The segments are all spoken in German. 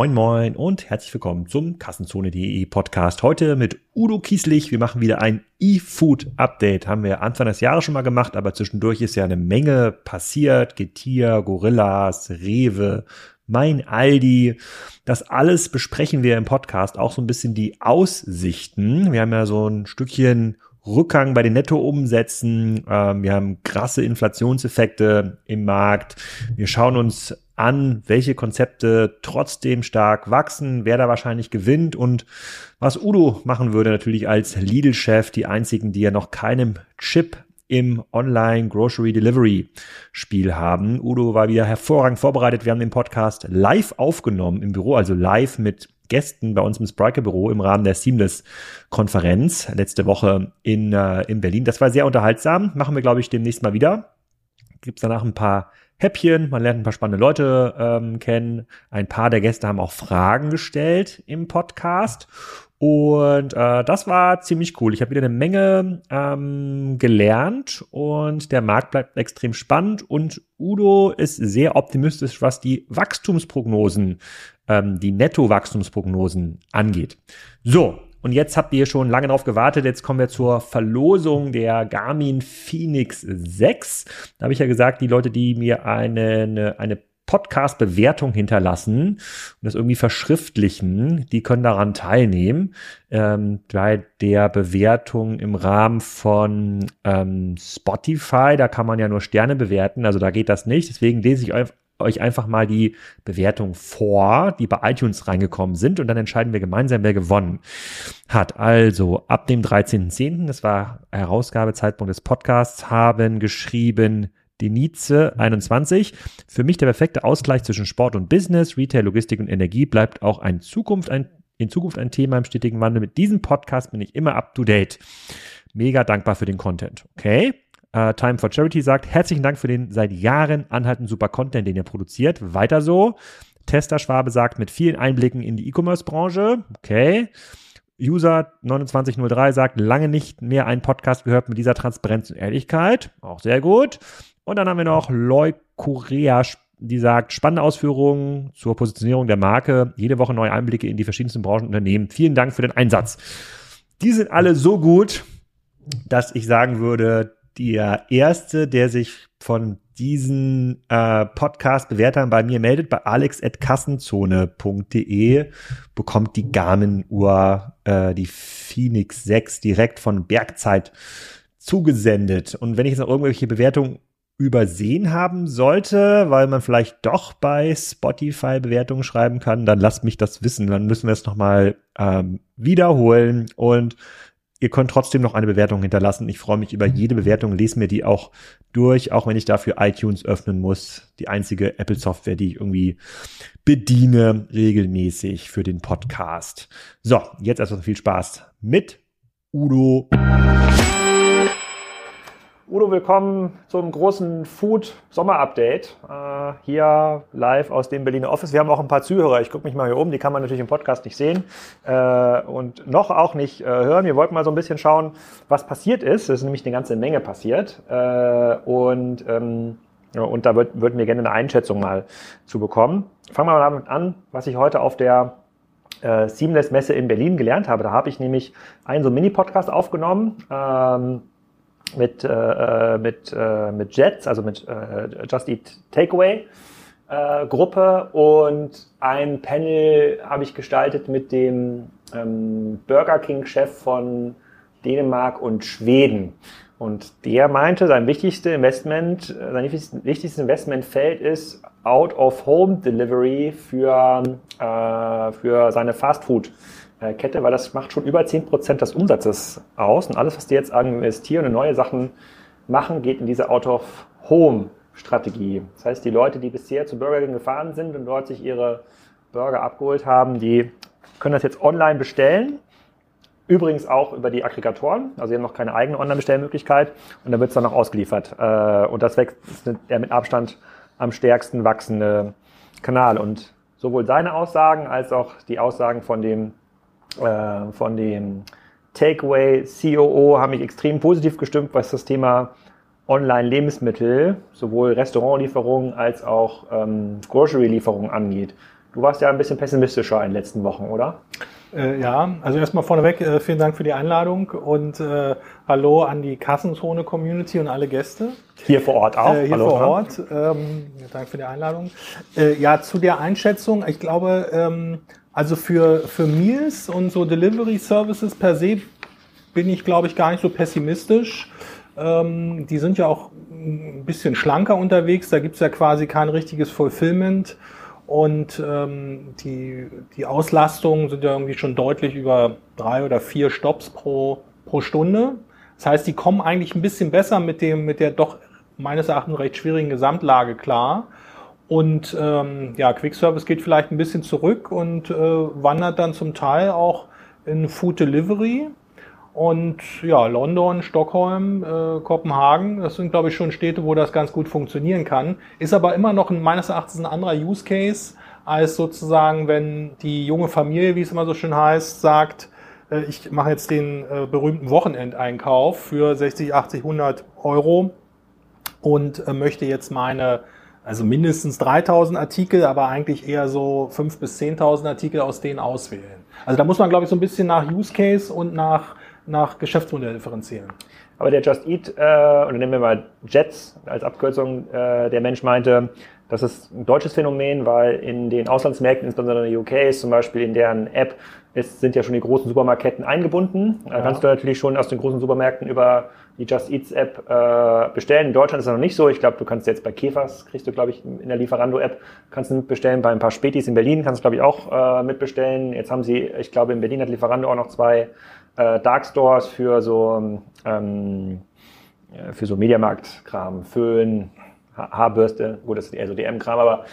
Moin Moin und herzlich willkommen zum Kassenzone.de Podcast. Heute mit Udo Kieslich. Wir machen wieder ein E-Food Update. Haben wir Anfang des Jahres schon mal gemacht, aber zwischendurch ist ja eine Menge passiert. Getier, Gorillas, Rewe, mein Aldi. Das alles besprechen wir im Podcast. Auch so ein bisschen die Aussichten. Wir haben ja so ein Stückchen Rückgang bei den Nettoumsätzen. Ähm, wir haben krasse Inflationseffekte im Markt. Wir schauen uns an, welche Konzepte trotzdem stark wachsen, wer da wahrscheinlich gewinnt und was Udo machen würde natürlich als Lidl-Chef, die einzigen, die ja noch keinem Chip im Online Grocery Delivery Spiel haben. Udo war wieder hervorragend vorbereitet. Wir haben den Podcast live aufgenommen im Büro, also live mit Gästen bei uns im Spriker Büro im Rahmen der Seamless Konferenz letzte Woche in, äh, in Berlin. Das war sehr unterhaltsam. Machen wir, glaube ich, demnächst mal wieder. Gibt's danach ein paar Häppchen, man lernt ein paar spannende Leute ähm, kennen. Ein paar der Gäste haben auch Fragen gestellt im Podcast. Und äh, das war ziemlich cool. Ich habe wieder eine Menge ähm, gelernt und der Markt bleibt extrem spannend und Udo ist sehr optimistisch, was die Wachstumsprognosen, ähm, die Netto-Wachstumsprognosen angeht. So, und jetzt habt ihr schon lange darauf gewartet. Jetzt kommen wir zur Verlosung der Garmin Phoenix 6. Da habe ich ja gesagt, die Leute, die mir eine, eine Podcast-Bewertung hinterlassen und das irgendwie verschriftlichen, die können daran teilnehmen. Ähm, bei der Bewertung im Rahmen von ähm, Spotify, da kann man ja nur Sterne bewerten, also da geht das nicht. Deswegen lese ich euch einfach mal die Bewertung vor, die bei iTunes reingekommen sind und dann entscheiden wir gemeinsam, wer gewonnen hat. Also ab dem 13.10., das war Herausgabezeitpunkt des Podcasts, haben geschrieben Denize 21. Für mich der perfekte Ausgleich zwischen Sport und Business, Retail, Logistik und Energie bleibt auch ein Zukunft ein, in Zukunft ein Thema im stetigen Wandel. Mit diesem Podcast bin ich immer up to date. Mega dankbar für den Content. Okay. Uh, Time for Charity sagt, herzlichen Dank für den seit Jahren anhaltenden super Content, den ihr produziert. Weiter so. Tester Schwabe sagt, mit vielen Einblicken in die E-Commerce-Branche. Okay. User 2903 sagt, lange nicht mehr einen Podcast gehört mit dieser Transparenz und Ehrlichkeit. Auch sehr gut. Und dann haben wir noch Loy Korea, die sagt, spannende Ausführungen zur Positionierung der Marke, jede Woche neue Einblicke in die verschiedensten Branchen und Unternehmen. Vielen Dank für den Einsatz. Die sind alle so gut, dass ich sagen würde, der erste, der sich von diesen äh, Podcast-Bewertern bei mir meldet, bei alex.kassenzone.de, bekommt die Garmin-Uhr, äh, die Phoenix 6, direkt von Bergzeit zugesendet. Und wenn ich jetzt noch irgendwelche Bewertungen übersehen haben sollte, weil man vielleicht doch bei Spotify Bewertungen schreiben kann, dann lasst mich das wissen. Dann müssen wir es nochmal ähm, wiederholen und ihr könnt trotzdem noch eine Bewertung hinterlassen. Ich freue mich über jede Bewertung, lese mir die auch durch, auch wenn ich dafür iTunes öffnen muss. Die einzige Apple-Software, die ich irgendwie bediene, regelmäßig für den Podcast. So, jetzt erstmal viel Spaß mit Udo. Udo, willkommen zum großen Food Sommer Update. Äh, hier live aus dem Berliner Office. Wir haben auch ein paar Zuhörer. Ich gucke mich mal hier um. Die kann man natürlich im Podcast nicht sehen äh, und noch auch nicht äh, hören. Wir wollten mal so ein bisschen schauen, was passiert ist. Es ist nämlich eine ganze Menge passiert. Äh, und, ähm, und da würd, würden wir gerne eine Einschätzung mal zu bekommen. Fangen wir mal damit an, was ich heute auf der äh, Seamless Messe in Berlin gelernt habe. Da habe ich nämlich einen so Mini-Podcast aufgenommen. Ähm, mit, äh, mit, äh, mit Jets, also mit äh, Just Eat Takeaway äh, Gruppe und ein Panel habe ich gestaltet mit dem ähm, Burger King Chef von Dänemark und Schweden. Und der meinte, sein wichtigstes Investment, sein wichtigstes Investmentfeld ist Out of Home Delivery für, äh, für seine Fast Food äh, Kette, weil das macht schon über 10% des Umsatzes aus. Und alles, was die jetzt investieren und neue Sachen machen, geht in diese Out-of-Home-Strategie. Das heißt, die Leute, die bisher zu Burger King gefahren sind und dort sich ihre Burger abgeholt haben, die können das jetzt online bestellen. Übrigens auch über die Aggregatoren. Also sie haben noch keine eigene Online-Bestellmöglichkeit und dann wird es dann noch ausgeliefert. Äh, und das ist der mit Abstand am stärksten wachsende Kanal. Und sowohl seine Aussagen als auch die Aussagen von dem äh, von dem Takeaway COO haben mich extrem positiv gestimmt, was das Thema Online-Lebensmittel, sowohl Restaurantlieferungen als auch ähm, Grocery-Lieferungen angeht. Du warst ja ein bisschen pessimistischer in den letzten Wochen, oder? Äh, ja, also erstmal vorneweg, äh, vielen Dank für die Einladung und äh, hallo an die Kassenzone-Community und alle Gäste. Hier vor Ort auch. Äh, hier hallo, vor Ort. Ähm, Dank für die Einladung. Äh, ja, zu der Einschätzung, ich glaube, ähm, also für, für Meals und so Delivery Services per se bin ich, glaube ich, gar nicht so pessimistisch. Ähm, die sind ja auch ein bisschen schlanker unterwegs. Da gibt's ja quasi kein richtiges Fulfillment. Und ähm, die, die Auslastungen sind ja irgendwie schon deutlich über drei oder vier Stops pro, pro Stunde. Das heißt, die kommen eigentlich ein bisschen besser mit, dem, mit der doch meines Erachtens recht schwierigen Gesamtlage klar. Und ähm, ja, Quickservice geht vielleicht ein bisschen zurück und äh, wandert dann zum Teil auch in Food Delivery. Und ja, London, Stockholm, äh, Kopenhagen, das sind, glaube ich, schon Städte, wo das ganz gut funktionieren kann. Ist aber immer noch ein, meines Erachtens ein anderer Use Case, als sozusagen, wenn die junge Familie, wie es immer so schön heißt, sagt, äh, ich mache jetzt den äh, berühmten Wochenendeinkauf für 60, 80, 100 Euro und äh, möchte jetzt meine also mindestens 3000 Artikel, aber eigentlich eher so 5.000 bis 10.000 Artikel aus denen auswählen. Also da muss man, glaube ich, so ein bisschen nach Use Case und nach nach Geschäftsmodell differenzieren. Aber der Just Eat, äh, oder nehmen wir mal Jets als Abkürzung, äh, der Mensch meinte, das ist ein deutsches Phänomen, weil in den Auslandsmärkten, insbesondere in der UK, zum Beispiel in deren App, ist, sind ja schon die großen Supermarketten eingebunden. Da kannst du natürlich schon aus den großen Supermärkten über die Just Eats App äh, bestellen. In Deutschland ist das noch nicht so. Ich glaube, du kannst jetzt bei Käfers, kriegst du, glaube ich, in der Lieferando App, kannst du mitbestellen. Bei ein paar Spätis in Berlin kannst du, glaube ich, auch äh, mitbestellen. Jetzt haben sie, ich glaube, in Berlin hat Lieferando auch noch zwei äh, Dark Stores für so ähm, für so Mediamarkt-Kram, Föhn, ha Haarbürste, gut, das ist eher so DM-Kram, aber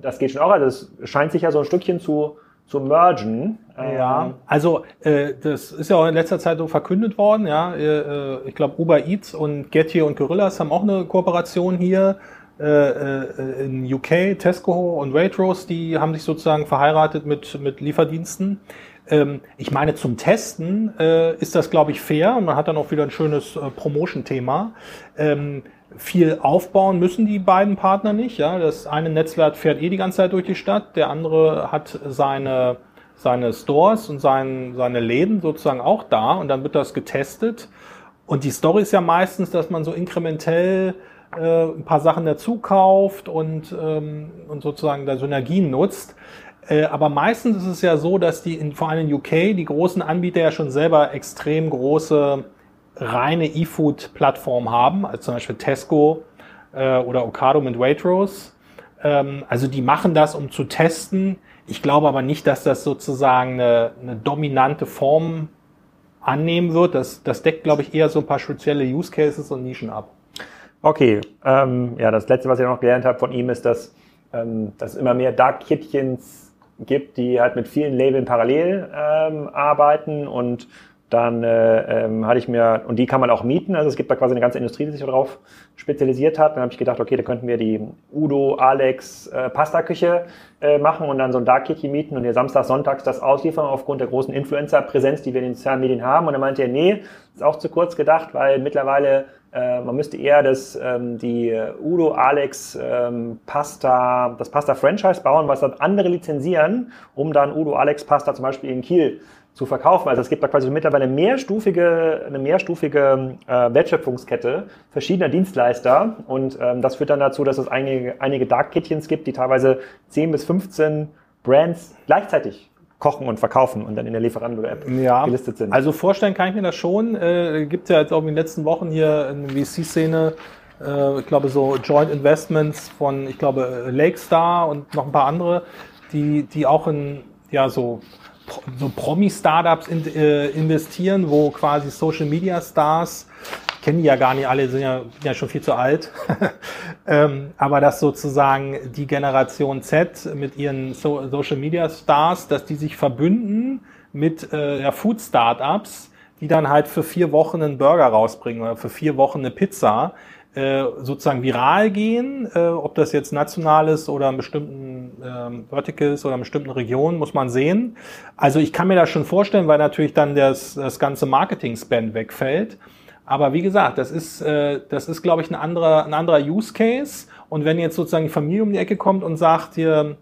das geht schon auch. Also es scheint sich ja so ein Stückchen zu, zu mergen. Ja, ähm, also äh, das ist ja auch in letzter Zeit so verkündet worden, ja. Äh, ich glaube, Uber Eats und Getty und Gorillas haben auch eine Kooperation hier. Äh, äh in UK, Tesco und Waitrose, die haben sich sozusagen verheiratet mit, mit Lieferdiensten. Ähm, ich meine, zum Testen äh, ist das, glaube ich, fair und man hat dann auch wieder ein schönes äh, Promotion-Thema. Ähm, viel aufbauen müssen die beiden Partner nicht. Ja, das eine Netzwerk fährt eh die ganze Zeit durch die Stadt, der andere hat seine seine Stores und sein, seine Läden sozusagen auch da und dann wird das getestet. Und die Story ist ja meistens, dass man so inkrementell äh, ein paar Sachen dazu kauft und, ähm, und sozusagen da Synergien nutzt. Äh, aber meistens ist es ja so, dass die in, vor allem in UK die großen Anbieter ja schon selber extrem große reine E-Food-Plattformen haben, als zum Beispiel Tesco äh, oder Ocado mit Waitrose. Ähm, also die machen das, um zu testen. Ich glaube aber nicht, dass das sozusagen eine, eine dominante Form annehmen wird. Das, das deckt, glaube ich, eher so ein paar spezielle Use Cases und Nischen ab. Okay, ähm, ja, das letzte, was ich noch gelernt habe von ihm, ist, dass, ähm, dass immer mehr Dark Kittchens gibt, die halt mit vielen Labeln parallel ähm, arbeiten und dann äh, ähm, hatte ich mir, und die kann man auch mieten, also es gibt da quasi eine ganze Industrie, die sich darauf spezialisiert hat. Dann habe ich gedacht, okay, da könnten wir die Udo, Alex, äh, Pasta-Küche äh, machen und dann so ein Dark Kitchen mieten und hier samstags, sonntags das ausliefern aufgrund der großen Influencer-Präsenz, die wir in den sozialen Medien haben. Und dann meinte er, nee, ist auch zu kurz gedacht, weil mittlerweile äh, man müsste eher das, ähm, die Udo, Alex, ähm, Pasta, das Pasta-Franchise bauen, was dann andere lizenzieren, um dann Udo, Alex, Pasta zum Beispiel in Kiel zu verkaufen. Also es gibt da quasi mittlerweile eine mehrstufige, eine mehrstufige äh, Wertschöpfungskette verschiedener Dienstleister und ähm, das führt dann dazu, dass es einige, einige Dark Kitchens gibt, die teilweise 10 bis 15 Brands gleichzeitig kochen und verkaufen und dann in der Lieferando-App ja, gelistet sind. Also vorstellen kann ich mir das schon. Äh, gibt ja jetzt auch in den letzten Wochen hier in der VC-Szene, äh, ich glaube so Joint Investments von, ich glaube Lakestar und noch ein paar andere, die, die auch in ja so so Promi-Startups in, äh, investieren, wo quasi Social-Media-Stars, kennen die ja gar nicht alle, sind ja, ja schon viel zu alt, ähm, aber dass sozusagen die Generation Z mit ihren so Social-Media-Stars, dass die sich verbünden mit äh, ja, Food-Startups, die dann halt für vier Wochen einen Burger rausbringen oder für vier Wochen eine Pizza, äh, sozusagen viral gehen, äh, ob das jetzt national ist oder in bestimmten ähm, Verticals oder in bestimmten Regionen, muss man sehen. Also ich kann mir das schon vorstellen, weil natürlich dann das, das ganze Marketing-Spend wegfällt. Aber wie gesagt, das ist, äh, das ist, glaube ich, ein anderer, ein anderer Use Case. Und wenn jetzt sozusagen die Familie um die Ecke kommt und sagt, hier,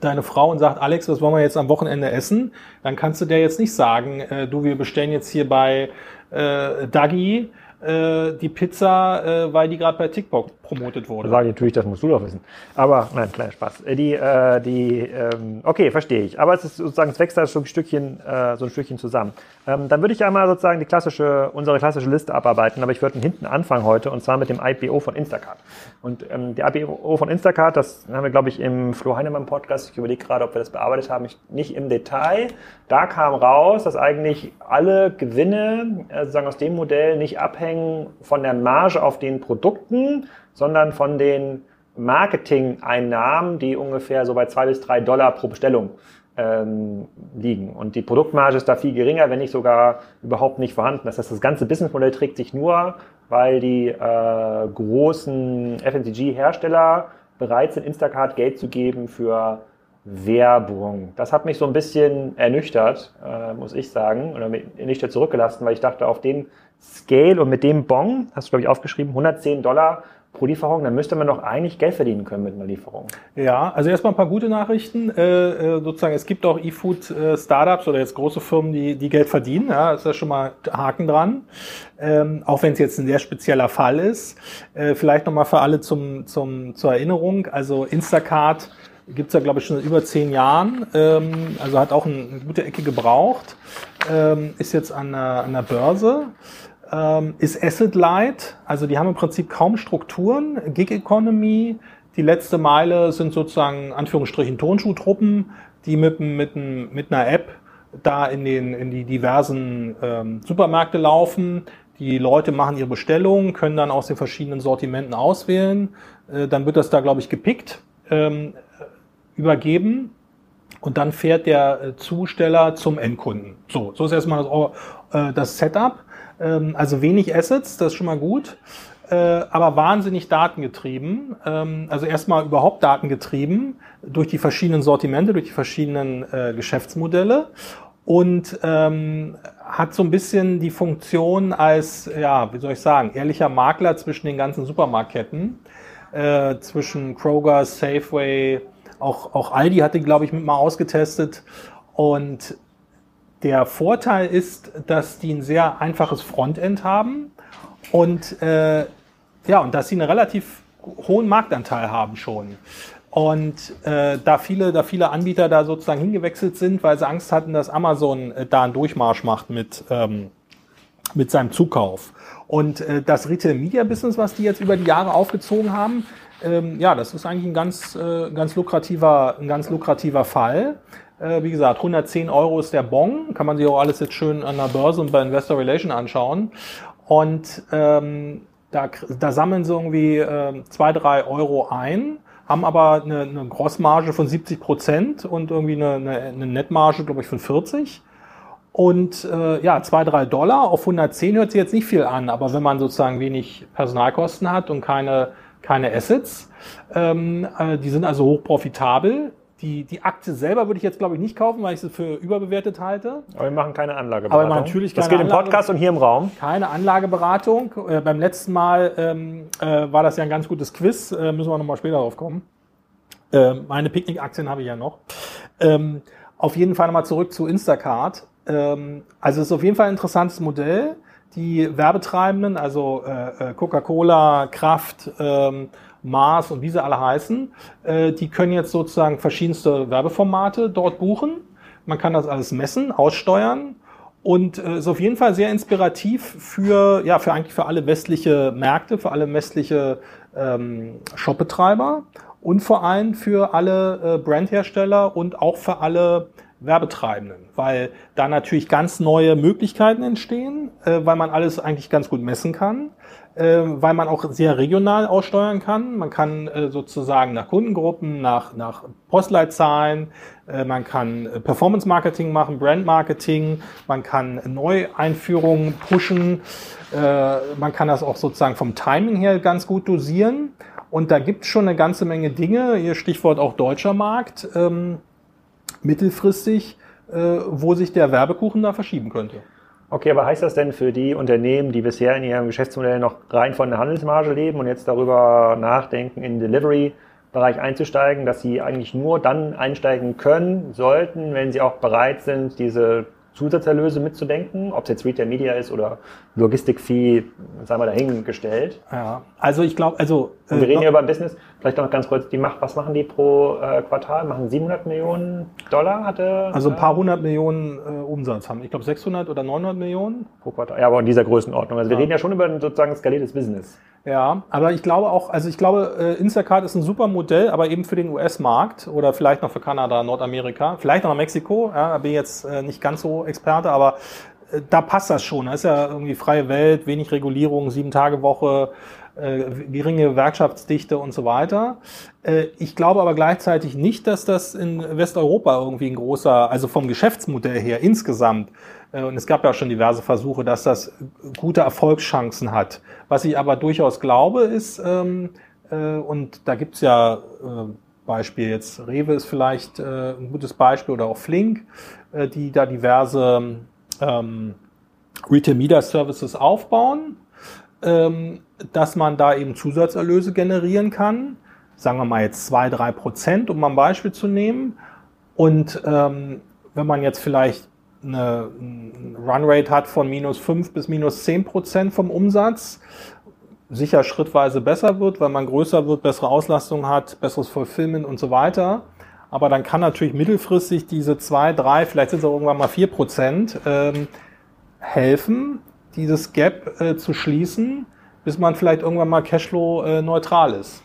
deine Frau und sagt, Alex, was wollen wir jetzt am Wochenende essen? Dann kannst du der jetzt nicht sagen, äh, du, wir bestellen jetzt hier bei äh, Dagi äh, die Pizza, äh, weil die gerade bei TikTok promotet wurde. Da sage ich natürlich, das musst du doch wissen. Aber nein, kleiner Spaß. Äh, die, äh, die, ähm, okay, verstehe ich. Aber es ist sozusagen, es wächst da so ein Stückchen, äh, so ein Stückchen zusammen. Ähm, dann würde ich einmal sozusagen die klassische, unsere klassische Liste abarbeiten, aber ich würde hinten anfangen heute und zwar mit dem IPO von Instacart. Und ähm, der IPO von Instacart, das haben wir, glaube ich, im Flo Heinemann Podcast, ich überlege gerade, ob wir das bearbeitet haben, ich, nicht im Detail. Da kam raus, dass eigentlich alle Gewinne äh, sozusagen aus dem Modell nicht abhängen von der Marge auf den Produkten, sondern von den Marketing-Einnahmen, die ungefähr so bei zwei bis drei Dollar pro Bestellung ähm, liegen. Und die Produktmarge ist da viel geringer, wenn nicht sogar überhaupt nicht vorhanden. Das heißt, das ganze Businessmodell trägt sich nur, weil die äh, großen FMCG-Hersteller bereit sind, Instacart Geld zu geben für Werbung. Das hat mich so ein bisschen ernüchtert, äh, muss ich sagen, oder ernüchtert zurückgelassen, weil ich dachte, auf dem Scale und mit dem Bon, hast du glaube ich aufgeschrieben, 110 Dollar pro Lieferung, dann müsste man doch eigentlich Geld verdienen können mit einer Lieferung. Ja, also erstmal ein paar gute Nachrichten. Äh, äh sozusagen, es gibt auch E-Food-Startups äh, oder jetzt große Firmen, die, die Geld verdienen. Ja, ist ja schon mal Haken dran. Ähm, auch wenn es jetzt ein sehr spezieller Fall ist. Äh, vielleicht nochmal für alle zum, zum, zur Erinnerung. Also Instacart gibt's ja, glaube ich, schon seit über zehn Jahren. Ähm, also hat auch eine gute Ecke gebraucht. Ähm, ist jetzt an der, an der Börse ähm, ist Asset Light, also die haben im Prinzip kaum Strukturen, Gig Economy, die letzte Meile sind sozusagen Anführungsstrichen Tonschuhtruppen, die mit, mit, mit einer App da in, den, in die diversen ähm, Supermärkte laufen. Die Leute machen ihre Bestellungen, können dann aus den verschiedenen Sortimenten auswählen. Äh, dann wird das da, glaube ich, gepickt, ähm, übergeben und dann fährt der äh, Zusteller zum Endkunden. So, so ist erstmal das, äh, das Setup. Ähm, also wenig Assets, das ist schon mal gut, äh, aber wahnsinnig datengetrieben. Ähm, also erstmal überhaupt datengetrieben durch die verschiedenen Sortimente, durch die verschiedenen äh, Geschäftsmodelle und ähm, hat so ein bisschen die Funktion als, ja, wie soll ich sagen, ehrlicher Makler zwischen den ganzen Supermarktketten, äh, zwischen Kroger, Safeway, auch, auch Aldi hatte, glaube ich, mit mal ausgetestet. Und der Vorteil ist, dass die ein sehr einfaches Frontend haben und äh, ja, und dass sie einen relativ hohen Marktanteil haben schon. Und äh, da viele, da viele Anbieter da sozusagen hingewechselt sind, weil sie Angst hatten, dass Amazon äh, da einen Durchmarsch macht mit ähm, mit seinem Zukauf. Und äh, das Retail Media Business, was die jetzt über die Jahre aufgezogen haben, ähm, ja, das ist eigentlich ein ganz, äh, ganz lukrativer, ein ganz lukrativer Fall. Äh, wie gesagt, 110 Euro ist der Bon. Kann man sich auch alles jetzt schön an der Börse und bei Investor Relation anschauen. Und ähm, da, da sammeln sie irgendwie äh, zwei, drei Euro ein, haben aber eine, eine Grossmarge von 70 Prozent und irgendwie eine, eine, eine Netmarge, glaube ich, von 40. Und äh, ja, zwei, drei Dollar auf 110 hört sich jetzt nicht viel an, aber wenn man sozusagen wenig Personalkosten hat und keine, keine Assets, ähm, äh, die sind also hoch profitabel, die, die Aktie selber würde ich jetzt, glaube ich, nicht kaufen, weil ich sie für überbewertet halte. Aber wir machen keine Anlageberatung. Aber natürlich keine Das geht im Podcast und hier im Raum. Keine Anlageberatung. Äh, beim letzten Mal ähm, äh, war das ja ein ganz gutes Quiz. Äh, müssen wir nochmal später drauf kommen. Äh, meine Picknick-Aktien habe ich ja noch. Ähm, auf jeden Fall nochmal zurück zu Instacart. Ähm, also es ist auf jeden Fall ein interessantes Modell. Die Werbetreibenden, also äh, äh Coca-Cola, Kraft, ähm, Mars und wie sie alle heißen, äh, die können jetzt sozusagen verschiedenste Werbeformate dort buchen. Man kann das alles messen, aussteuern und äh, ist auf jeden Fall sehr inspirativ für, ja, für eigentlich für alle westliche Märkte, für alle westliche ähm, Shopbetreiber und vor allem für alle äh, Brandhersteller und auch für alle Werbetreibenden, weil da natürlich ganz neue Möglichkeiten entstehen, äh, weil man alles eigentlich ganz gut messen kann äh, weil man auch sehr regional aussteuern kann. Man kann äh, sozusagen nach Kundengruppen, nach, nach Postleitzahlen, äh, man kann äh, Performance Marketing machen, Brand Marketing, man kann Neueinführungen pushen, äh, man kann das auch sozusagen vom Timing her ganz gut dosieren. Und da gibt es schon eine ganze Menge Dinge, hier Stichwort auch deutscher Markt, ähm, mittelfristig, äh, wo sich der Werbekuchen da verschieben könnte. Okay, aber heißt das denn für die Unternehmen, die bisher in ihrem Geschäftsmodell noch rein von der Handelsmarge leben und jetzt darüber nachdenken, in Delivery Bereich einzusteigen, dass sie eigentlich nur dann einsteigen können, sollten, wenn sie auch bereit sind, diese Zusatzerlöse mitzudenken, ob es jetzt Retail Media ist oder Logistikfee, sagen wir dahingestellt. Ja, also ich glaube, also. Und wir äh, reden ja über ein Business, vielleicht noch ganz kurz, die macht, was machen die pro äh, Quartal? Machen 700 Millionen Dollar hatte? Also ein paar hundert Millionen äh, Umsatz haben. Ich glaube 600 oder 900 Millionen. Pro Quartal. Ja, aber in dieser Größenordnung. Also wir reden ja schon über ein sozusagen skaliertes Business. Ja, aber ich glaube auch, also ich glaube, äh, Instacart ist ein super Modell, aber eben für den US-Markt oder vielleicht noch für Kanada, Nordamerika, vielleicht noch Mexiko. Ja, da bin ich jetzt äh, nicht ganz so Experte, aber äh, da passt das schon. Da ist ja irgendwie freie Welt, wenig Regulierung, sieben Tage Woche, äh, geringe Gewerkschaftsdichte und so weiter. Äh, ich glaube aber gleichzeitig nicht, dass das in Westeuropa irgendwie ein großer, also vom Geschäftsmodell her insgesamt äh, und es gab ja auch schon diverse Versuche, dass das gute Erfolgschancen hat. Was ich aber durchaus glaube, ist, ähm, äh, und da gibt's ja Beispiel jetzt, Rewe ist vielleicht ein gutes Beispiel oder auch Flink, die da diverse ähm, Retail Media Services aufbauen, dass man da eben Zusatzerlöse generieren kann. Sagen wir mal jetzt zwei, drei Prozent, um mal ein Beispiel zu nehmen. Und ähm, wenn man jetzt vielleicht eine Runrate hat von minus 5 bis minus 10 Prozent vom Umsatz, sicher schrittweise besser wird, weil man größer wird, bessere Auslastung hat, besseres Fulfillment und so weiter. Aber dann kann natürlich mittelfristig diese 2, 3, vielleicht sind es auch irgendwann mal 4 Prozent ähm, helfen, dieses Gap äh, zu schließen, bis man vielleicht irgendwann mal Cashflow äh, neutral ist.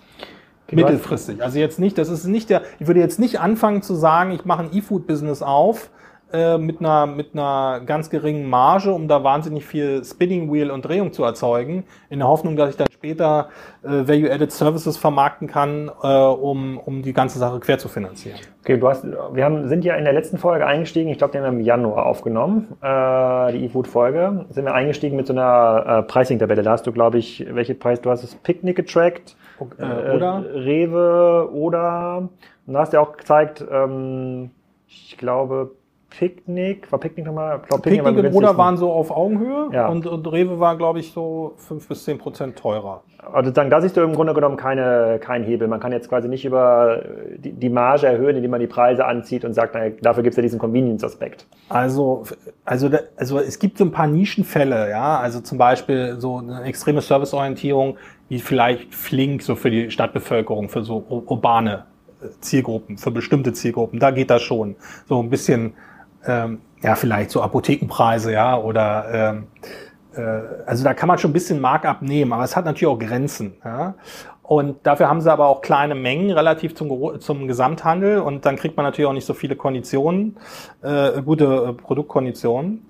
Mittelfristig. Also jetzt nicht, das ist nicht der, ich würde jetzt nicht anfangen zu sagen, ich mache ein E-Food-Business auf, äh, mit, einer, mit einer ganz geringen Marge, um da wahnsinnig viel Spinning Wheel und Drehung zu erzeugen, in der Hoffnung, dass ich dann später äh, Value-Added Services vermarkten kann, äh, um, um die ganze Sache quer zu finanzieren. Okay, du hast, wir haben, sind ja in der letzten Folge eingestiegen, ich glaube, die haben wir im Januar aufgenommen, äh, die eFood-Folge, sind wir eingestiegen mit so einer äh, Pricing-Tabelle. Da hast du, glaube ich, welche Preis, du hast das Picknick getrackt, äh, oder? Rewe oder, und da hast du ja auch gezeigt, ähm, ich glaube, Picknick, war Picknick nochmal? Picknick, Picknick und Oder waren so auf Augenhöhe ja. und, und Rewe war, glaube ich, so fünf bis zehn Prozent teurer. Also da siehst du im Grunde genommen keine, keinen Hebel. Man kann jetzt quasi nicht über die, die Marge erhöhen, indem man die Preise anzieht und sagt, naja, dafür gibt es ja diesen Convenience-Aspekt. Also, also, also es gibt so ein paar Nischenfälle, ja, also zum Beispiel so eine extreme Serviceorientierung, wie vielleicht Flink so für die Stadtbevölkerung, für so urbane Zielgruppen, für bestimmte Zielgruppen, da geht das schon. So ein bisschen ähm, ja, vielleicht so Apothekenpreise, ja, oder ähm, äh, also da kann man schon ein bisschen Markup nehmen, aber es hat natürlich auch Grenzen. Ja? Und dafür haben sie aber auch kleine Mengen relativ zum, zum Gesamthandel und dann kriegt man natürlich auch nicht so viele Konditionen, äh, gute äh, Produktkonditionen.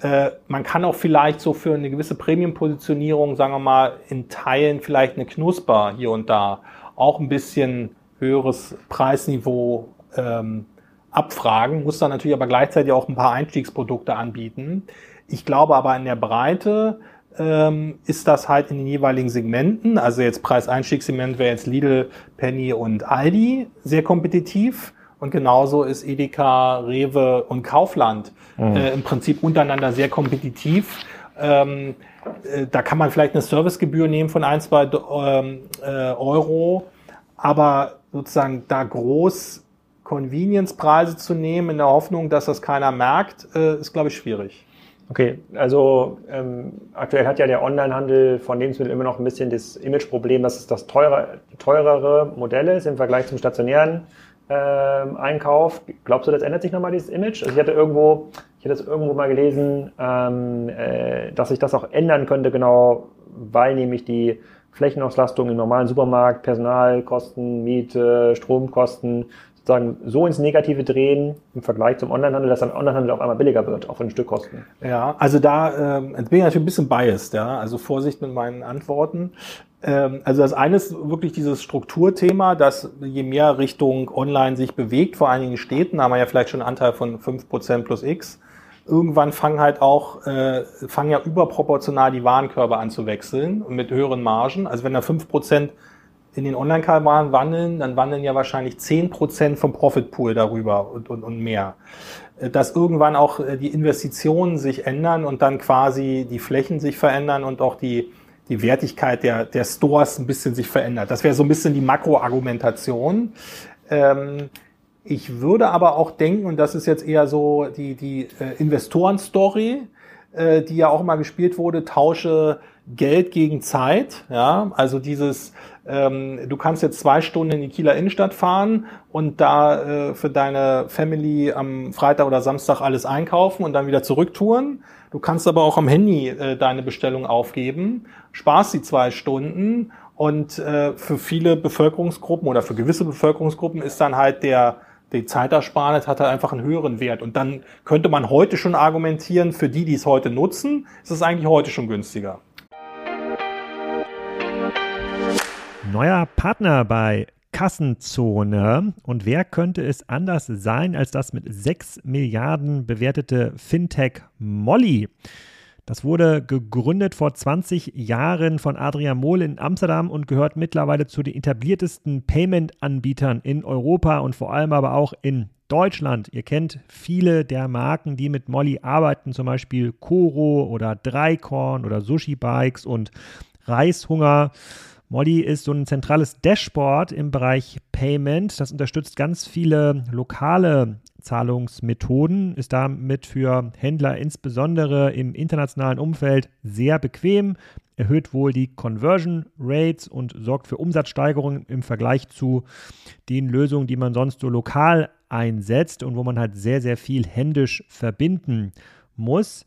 Äh, man kann auch vielleicht so für eine gewisse Premium-Positionierung, sagen wir mal, in Teilen vielleicht eine Knusper hier und da auch ein bisschen höheres Preisniveau ähm, abfragen, muss dann natürlich aber gleichzeitig auch ein paar Einstiegsprodukte anbieten. Ich glaube aber in der Breite ähm, ist das halt in den jeweiligen Segmenten, also jetzt Preiseinstiegssegment wäre jetzt Lidl, Penny und Aldi sehr kompetitiv. Und genauso ist Edeka, Rewe und Kaufland mhm. äh, im Prinzip untereinander sehr kompetitiv. Ähm, äh, da kann man vielleicht eine Servicegebühr nehmen von ein, zwei ähm, äh, Euro, aber sozusagen da groß Convenience-Preise zu nehmen in der Hoffnung, dass das keiner merkt, äh, ist, glaube ich, schwierig. Okay, also ähm, aktuell hat ja der Onlinehandel von Lebensmitteln immer noch ein bisschen das Imageproblem, dass es das teure, teurere Modell ist im Vergleich zum stationären ähm, Einkauf. Glaubst du, das ändert sich nochmal dieses Image? Also ich hatte irgendwo, ich hatte es irgendwo mal gelesen, ähm, äh, dass sich das auch ändern könnte, genau, weil nämlich die Flächenauslastung im normalen Supermarkt, Personalkosten, Miete, Stromkosten sozusagen so ins Negative drehen im Vergleich zum Onlinehandel, dass dann Onlinehandel auf einmal billiger wird, auch von den Stückkosten. Ja, also da ähm, bin ich natürlich ein bisschen biased, ja, also Vorsicht mit meinen Antworten. Ähm, also das eine ist wirklich dieses Strukturthema, dass je mehr Richtung Online sich bewegt, vor einigen Städten, haben wir ja vielleicht schon einen Anteil von fünf Prozent plus X, irgendwann fangen halt auch, äh, fangen ja überproportional die Warenkörbe an zu wechseln mit höheren Margen. Also wenn da fünf Prozent in den Online-Kanalen wandeln, dann wandeln ja wahrscheinlich zehn Prozent vom Profitpool darüber und, und, und mehr. Äh, dass irgendwann auch äh, die Investitionen sich ändern und dann quasi die Flächen sich verändern und auch die, die die Wertigkeit der, der Stores ein bisschen sich verändert. Das wäre so ein bisschen die Makroargumentation. Ähm, ich würde aber auch denken, und das ist jetzt eher so die, die äh, Investoren-Story, äh, die ja auch immer gespielt wurde, tausche Geld gegen Zeit. Ja, also dieses, ähm, du kannst jetzt zwei Stunden in die Kieler Innenstadt fahren und da äh, für deine Family am Freitag oder Samstag alles einkaufen und dann wieder zurücktouren. Du kannst aber auch am Handy äh, deine Bestellung aufgeben, sparst die zwei Stunden und äh, für viele Bevölkerungsgruppen oder für gewisse Bevölkerungsgruppen ist dann halt der die Zeitersparnis hat halt einfach einen höheren Wert. Und dann könnte man heute schon argumentieren, für die, die es heute nutzen, ist es eigentlich heute schon günstiger. Neuer Partner bei Kassenzone. Und wer könnte es anders sein als das mit 6 Milliarden bewertete Fintech Molly? Das wurde gegründet vor 20 Jahren von Adrian Mohl in Amsterdam und gehört mittlerweile zu den etabliertesten Payment-Anbietern in Europa und vor allem aber auch in Deutschland. Ihr kennt viele der Marken, die mit Molly arbeiten, zum Beispiel Koro oder Dreikorn oder Sushi Bikes und Reishunger. Molly ist so ein zentrales Dashboard im Bereich Payment. Das unterstützt ganz viele lokale Zahlungsmethoden, ist damit für Händler insbesondere im internationalen Umfeld sehr bequem, erhöht wohl die Conversion Rates und sorgt für Umsatzsteigerungen im Vergleich zu den Lösungen, die man sonst so lokal einsetzt und wo man halt sehr, sehr viel händisch verbinden muss.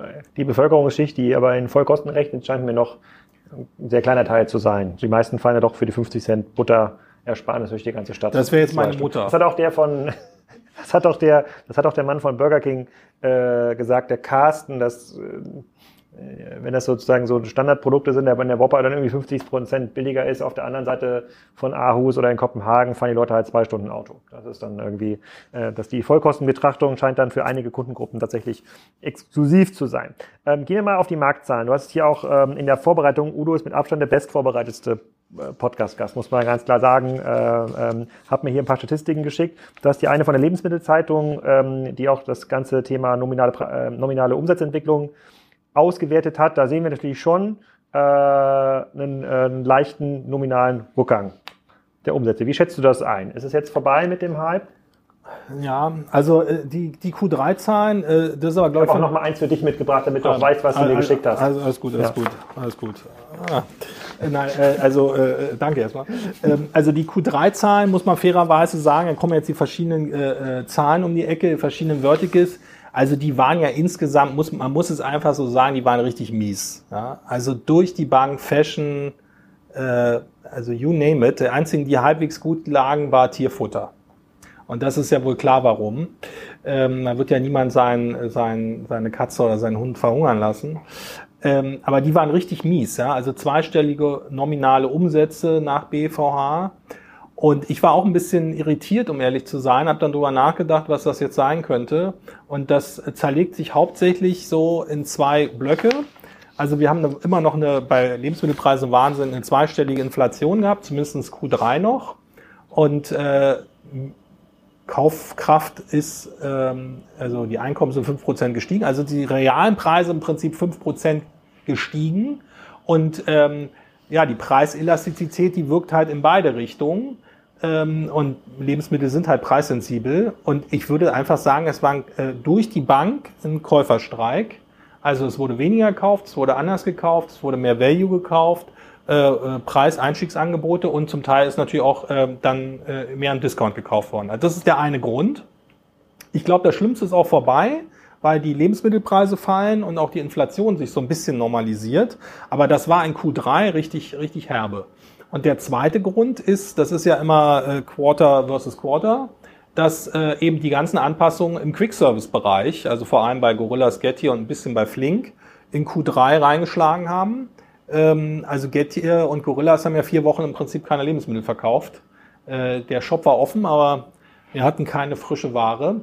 die Bevölkerungsschicht, die aber in Vollkosten rechnet, scheint mir noch ein sehr kleiner Teil zu sein. Die meisten fallen ja doch für die 50 Cent Butter Ersparnis durch die ganze Stadt. Das wäre jetzt meine Mutter. Das hat auch der von, das hat auch der, das hat auch der Mann von Burger King äh, gesagt, der Carsten, dass äh, wenn das sozusagen so Standardprodukte sind, der bei der Whopper dann irgendwie 50 Prozent billiger ist, auf der anderen Seite von Aarhus oder in Kopenhagen fahren die Leute halt zwei Stunden Auto. Das ist dann irgendwie, äh, dass die Vollkostenbetrachtung scheint dann für einige Kundengruppen tatsächlich exklusiv zu sein. Ähm, gehen wir mal auf die Marktzahlen. Du hast hier auch ähm, in der Vorbereitung, Udo ist mit Abstand der bestvorbereitetste äh, Podcast-Gast, muss man ganz klar sagen. Äh, ähm, hab mir hier ein paar Statistiken geschickt. Du hast die eine von der Lebensmittelzeitung, ähm, die auch das ganze Thema nominale, äh, nominale Umsatzentwicklung ausgewertet hat, da sehen wir natürlich schon äh, einen, äh, einen leichten nominalen Rückgang der Umsätze. Wie schätzt du das ein? Ist es jetzt vorbei mit dem Hype? Ja, also äh, die, die Q3-Zahlen, äh, das ist aber, glaube ich. Ich habe auch noch mal eins für dich mitgebracht, damit du auch weißt, was du mir geschickt hast. Also, alles gut, alles ja. gut, alles gut. Ah. Nein, äh, also äh, danke erstmal. Ähm, also die Q3-Zahlen muss man fairerweise sagen, dann kommen jetzt die verschiedenen äh, äh Zahlen um die Ecke, verschiedenen Verticals. Also die waren ja insgesamt, muss, man muss es einfach so sagen, die waren richtig mies. Ja? Also durch die Bank, Fashion, äh, also you name it. Der einzige, die halbwegs gut lagen, war Tierfutter. Und das ist ja wohl klar, warum. Ähm, da wird ja niemand sein, sein, seine Katze oder seinen Hund verhungern lassen. Ähm, aber die waren richtig mies. Ja? Also zweistellige nominale Umsätze nach BVH. Und ich war auch ein bisschen irritiert, um ehrlich zu sein, habe dann darüber nachgedacht, was das jetzt sein könnte. Und das zerlegt sich hauptsächlich so in zwei Blöcke. Also wir haben immer noch eine, bei Lebensmittelpreisen Wahnsinn, eine zweistellige Inflation gehabt, zumindest Q3 noch. Und äh, Kaufkraft ist, ähm, also die Einkommen sind fünf Prozent gestiegen, also die realen Preise im Prinzip fünf Prozent gestiegen. Und ähm, ja, die Preiselastizität, die wirkt halt in beide Richtungen. Ähm, und Lebensmittel sind halt preissensibel. Und ich würde einfach sagen, es war äh, durch die Bank ein Käuferstreik. Also es wurde weniger gekauft, es wurde anders gekauft, es wurde mehr Value gekauft, äh, äh, Preis-Einstiegsangebote und zum Teil ist natürlich auch dann mehr ein Discount gekauft worden. Also das ist der eine Grund. Ich glaube, das Schlimmste ist auch vorbei, weil die Lebensmittelpreise fallen und auch die Inflation sich so ein bisschen normalisiert. Aber das war in Q3 richtig, richtig herbe. Und der zweite Grund ist, das ist ja immer äh, Quarter versus Quarter, dass äh, eben die ganzen Anpassungen im Quick-Service-Bereich, also vor allem bei Gorillas Getty und ein bisschen bei Flink, in Q3 reingeschlagen haben. Ähm, also Getir und Gorillas haben ja vier Wochen im Prinzip keine Lebensmittel verkauft. Äh, der Shop war offen, aber wir hatten keine frische Ware.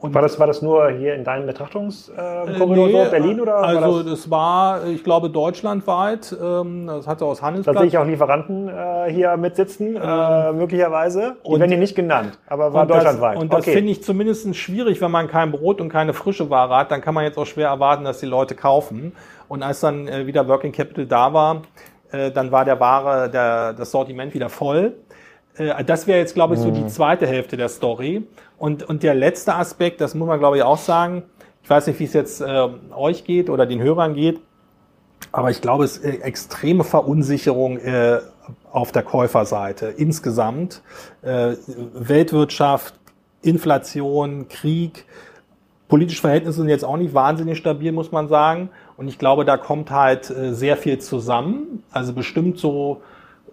Und war, das, war das nur hier in deinem Betrachtungskorridor, äh, nee, so Berlin oder? Also war das? das? war, ich glaube, deutschlandweit. Ähm, das hatte aus Handelsplatz. Da sehe ich auch Lieferanten äh, hier mitsitzen, äh, ähm, möglicherweise. Die und, werden hier nicht genannt, aber war und deutschlandweit. Das, und das okay. finde ich zumindest schwierig, wenn man kein Brot und keine frische Ware hat. Dann kann man jetzt auch schwer erwarten, dass die Leute kaufen. Und als dann äh, wieder Working Capital da war, äh, dann war der Ware, der, das Sortiment wieder voll. Äh, das wäre jetzt, glaube ich, so die mhm. zweite Hälfte der Story. Und, und der letzte Aspekt, das muss man, glaube ich, auch sagen, ich weiß nicht, wie es jetzt äh, euch geht oder den Hörern geht, aber ich glaube, es ist äh, extreme Verunsicherung äh, auf der Käuferseite insgesamt. Äh, Weltwirtschaft, Inflation, Krieg, politische Verhältnisse sind jetzt auch nicht wahnsinnig stabil, muss man sagen. Und ich glaube, da kommt halt äh, sehr viel zusammen. Also bestimmt so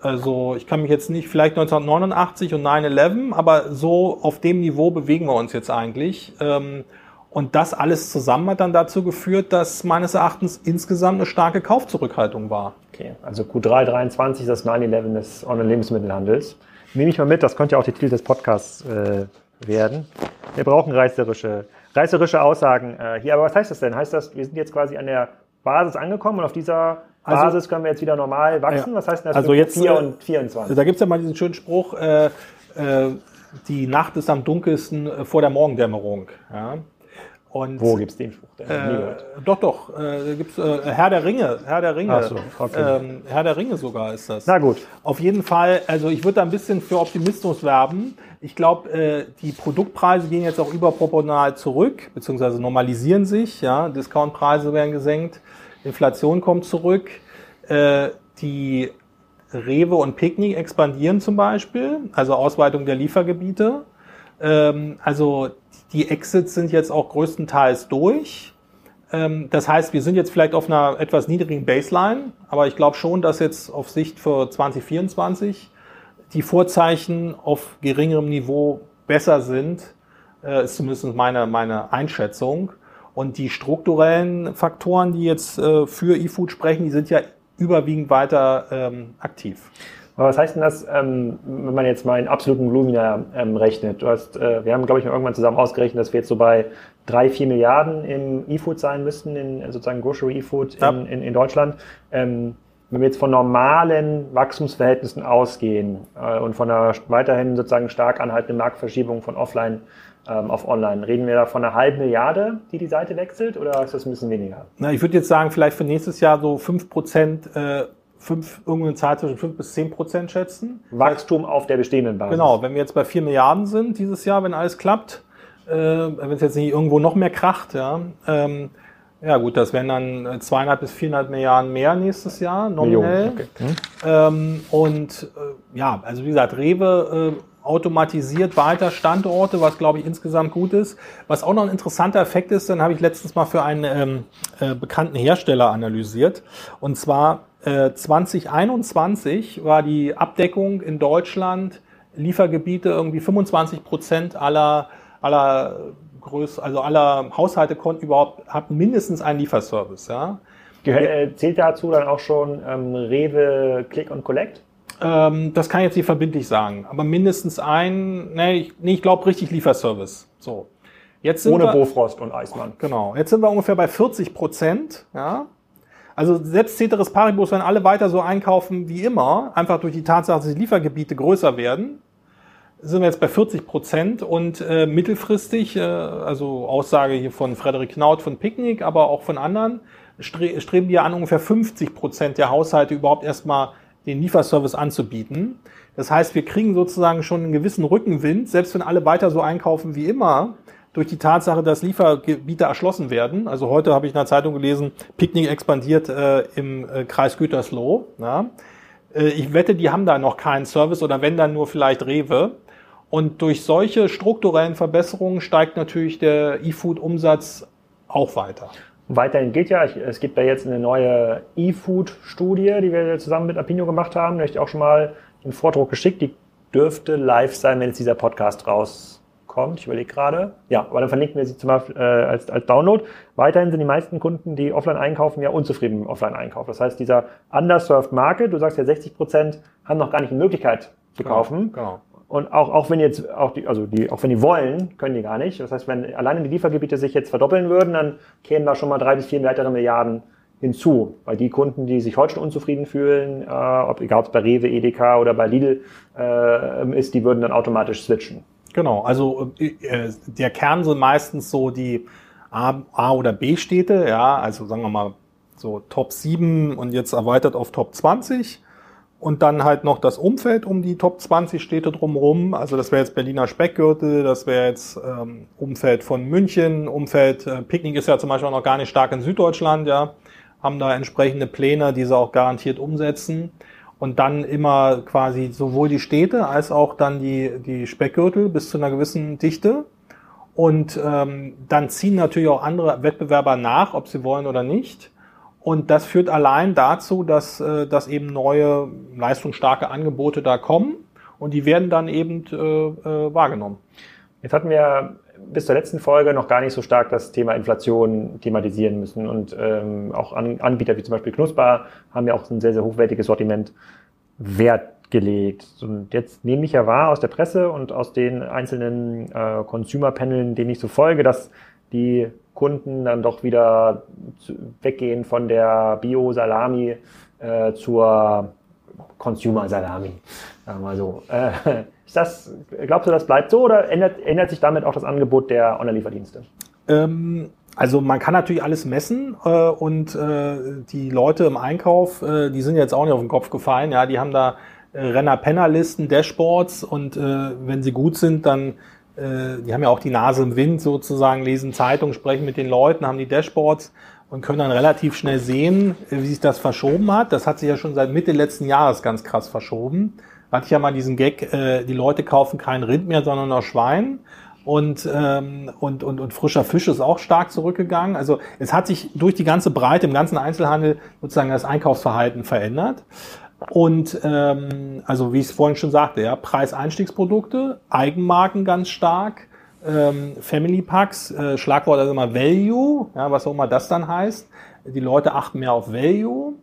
also ich kann mich jetzt nicht, vielleicht 1989 und 9-11, aber so auf dem Niveau bewegen wir uns jetzt eigentlich. Ähm, und das alles zusammen hat dann dazu geführt, dass meines Erachtens insgesamt eine starke Kaufzurückhaltung war. Okay, also Q3 23 ist das 9-11 des Online-Lebensmittelhandels. Nehme ich mal mit, das könnte ja auch der Titel des Podcasts äh, werden. Wir brauchen reißerische, reißerische Aussagen äh, hier. Aber was heißt das denn? Heißt das, wir sind jetzt quasi an der Basis angekommen und auf dieser also, Basis können wir jetzt wieder normal wachsen. Was heißt denn das also jetzt, 4 äh, und 24? Da gibt es ja mal diesen schönen Spruch, äh, äh, die Nacht ist am dunkelsten äh, vor der Morgendämmerung. Ja? Und, Wo gibt es den Spruch? Äh, doch, doch. Äh, gibt's, äh, Herr der Ringe. Herr der Ringe. So, okay. ähm, Herr der Ringe sogar ist das. Na gut. Auf jeden Fall, also ich würde da ein bisschen für Optimismus werben. Ich glaube, äh, die Produktpreise gehen jetzt auch überproportional zurück, beziehungsweise normalisieren sich. Ja? Discountpreise werden gesenkt. Inflation kommt zurück. Äh, die Rewe und Picknick expandieren zum Beispiel, also Ausweitung der Liefergebiete. Ähm, also die Exits sind jetzt auch größtenteils durch. Ähm, das heißt, wir sind jetzt vielleicht auf einer etwas niedrigen Baseline, aber ich glaube schon, dass jetzt auf Sicht für 2024 die Vorzeichen auf geringerem Niveau besser sind, äh, ist zumindest meine, meine Einschätzung. Und die strukturellen Faktoren, die jetzt äh, für eFood sprechen, die sind ja überwiegend weiter ähm, aktiv. Aber was heißt denn das, ähm, wenn man jetzt mal in absoluten Volumina ähm, rechnet? Du hast, äh, wir haben, glaube ich, irgendwann zusammen ausgerechnet, dass wir jetzt so bei drei, vier Milliarden im E-Food sein müssten, in sozusagen Grocery E-Food ja. in, in, in, Deutschland. Ähm, wenn wir jetzt von normalen Wachstumsverhältnissen ausgehen äh, und von einer weiterhin sozusagen stark anhaltenden Marktverschiebung von Offline auf Online. Reden wir da von einer halben Milliarde, die die Seite wechselt oder ist das ein bisschen weniger? Na, ich würde jetzt sagen, vielleicht für nächstes Jahr so fünf Prozent, äh, fünf, irgendeine Zahl zwischen fünf bis zehn Prozent schätzen. Wachstum auf der bestehenden Basis. Genau, wenn wir jetzt bei vier Milliarden sind dieses Jahr, wenn alles klappt, äh, wenn es jetzt nicht irgendwo noch mehr kracht, ja, ähm, ja gut, das wären dann zweieinhalb bis viereinhalb Milliarden mehr nächstes Jahr, nominell. Okay. Hm. Ähm, und äh, ja, also wie gesagt, Rewe äh, automatisiert weiter Standorte, was glaube ich insgesamt gut ist. Was auch noch ein interessanter Effekt ist, dann habe ich letztens mal für einen ähm, äh, bekannten Hersteller analysiert. Und zwar äh, 2021 war die Abdeckung in Deutschland Liefergebiete irgendwie 25 Prozent aller aller Größ, also aller Haushalte konnten überhaupt hatten mindestens einen Lieferservice. Ja. Gehör, zählt dazu dann auch schon ähm, Rewe Click und Collect? Ähm, das kann ich jetzt nicht verbindlich sagen, aber mindestens ein, nee, ich, nee, ich glaube richtig Lieferservice. So. Jetzt sind Ohne wir, Bofrost und Eismann. Genau. Jetzt sind wir ungefähr bei 40 Prozent. Ja. Also selbst Ceteris Paribus, wenn alle weiter so einkaufen wie immer, einfach durch die Tatsache, dass die Liefergebiete größer werden, sind wir jetzt bei 40 Prozent und äh, mittelfristig, äh, also Aussage hier von Frederik Knaut von Picknick, aber auch von anderen, stre streben wir an, ungefähr 50 Prozent der Haushalte überhaupt erstmal den Lieferservice anzubieten. Das heißt, wir kriegen sozusagen schon einen gewissen Rückenwind, selbst wenn alle weiter so einkaufen wie immer, durch die Tatsache, dass Liefergebiete erschlossen werden. Also heute habe ich in der Zeitung gelesen, Picknick expandiert äh, im äh, Kreis Gütersloh. Ja. Äh, ich wette, die haben da noch keinen Service oder wenn dann nur vielleicht Rewe. Und durch solche strukturellen Verbesserungen steigt natürlich der E-Food-Umsatz auch weiter. Weiterhin gilt ja, es gibt ja jetzt eine neue E-Food-Studie, die wir zusammen mit Apinio gemacht haben. Da habe ich auch schon mal den Vordruck geschickt. Die dürfte live sein, wenn jetzt dieser Podcast rauskommt. kommt. Ich überlege gerade. Ja, aber dann verlinken wir sie zum Beispiel äh, als, als Download. Weiterhin sind die meisten Kunden, die offline einkaufen, ja unzufrieden mit dem Offline-Einkauf. Das heißt, dieser underserved Market, du sagst ja 60 Prozent haben noch gar nicht die Möglichkeit zu Genau, kaufen. genau. Und auch, auch wenn jetzt, auch die, also die, auch wenn die wollen, können die gar nicht. Das heißt, wenn alleine die Liefergebiete sich jetzt verdoppeln würden, dann kämen da schon mal drei bis vier weitere Milliarden hinzu. Weil die Kunden, die sich heute schon unzufrieden fühlen, äh, ob egal ob es bei Rewe, Edeka oder bei Lidl äh, ist, die würden dann automatisch switchen. Genau, also äh, äh, der Kern sind meistens so die A, A oder B-Städte, ja, also sagen wir mal so Top 7 und jetzt erweitert auf Top 20 und dann halt noch das Umfeld um die Top 20 Städte drumherum. Also das wäre jetzt Berliner Speckgürtel, das wäre jetzt ähm, Umfeld von München, Umfeld, äh, Picknick ist ja zum Beispiel noch gar nicht stark in Süddeutschland, ja, haben da entsprechende Pläne, die sie auch garantiert umsetzen. Und dann immer quasi sowohl die Städte als auch dann die, die Speckgürtel bis zu einer gewissen Dichte. Und ähm, dann ziehen natürlich auch andere Wettbewerber nach, ob sie wollen oder nicht. Und das führt allein dazu, dass, äh, dass eben neue leistungsstarke Angebote da kommen und die werden dann eben äh, äh, wahrgenommen. Jetzt hatten wir bis zur letzten Folge noch gar nicht so stark das Thema Inflation thematisieren müssen. Und ähm, auch An Anbieter wie zum Beispiel Knusper haben ja auch ein sehr, sehr hochwertiges Sortiment Wert gelegt. Und jetzt nehme ich ja wahr aus der Presse und aus den einzelnen äh, Consumer-Paneln, denen ich so folge, dass die Kunden dann doch wieder weggehen von der Bio-Salami äh, zur Consumer-Salami, so. Äh, glaubst du, das bleibt so oder ändert, ändert sich damit auch das Angebot der Online-Lieferdienste? Ähm, also man kann natürlich alles messen äh, und äh, die Leute im Einkauf, äh, die sind jetzt auch nicht auf den Kopf gefallen. Ja, die haben da äh, Renner-Penner-Listen, Dashboards und äh, wenn sie gut sind, dann äh, die haben ja auch die Nase im Wind sozusagen, lesen Zeitungen, sprechen mit den Leuten, haben die Dashboards und können dann relativ schnell sehen, äh, wie sich das verschoben hat. Das hat sich ja schon seit Mitte letzten Jahres ganz krass verschoben. Da hatte ich ja mal diesen Gag, äh, die Leute kaufen kein Rind mehr, sondern nur Schwein. Und, ähm, und, und, und frischer Fisch ist auch stark zurückgegangen. Also es hat sich durch die ganze Breite im ganzen Einzelhandel sozusagen das Einkaufsverhalten verändert. Und ähm, also wie ich es vorhin schon sagte, ja, Preiseinstiegsprodukte, Eigenmarken ganz stark, ähm, Family Packs, äh, Schlagwort also immer Value, ja, was auch immer das dann heißt. Die Leute achten mehr auf Value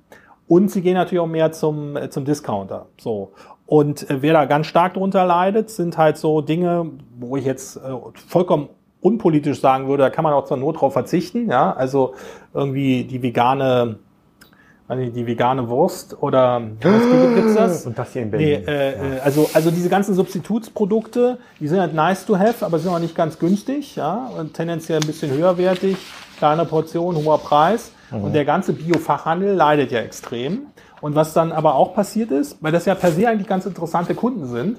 und sie gehen natürlich auch mehr zum, äh, zum Discounter. So. Und äh, wer da ganz stark drunter leidet, sind halt so Dinge, wo ich jetzt äh, vollkommen unpolitisch sagen würde, da kann man auch zur Not drauf verzichten. Ja, also irgendwie die vegane, nicht, die vegane Wurst oder was das? Und das hier in Nee, Berlin. äh, äh, also, also diese ganzen Substitutsprodukte, die sind halt nice to have, aber sind auch nicht ganz günstig, ja, und tendenziell ein bisschen höherwertig, kleine Portion, hoher Preis. Und der ganze Biofachhandel leidet ja extrem. Und was dann aber auch passiert ist, weil das ja per se eigentlich ganz interessante Kunden sind,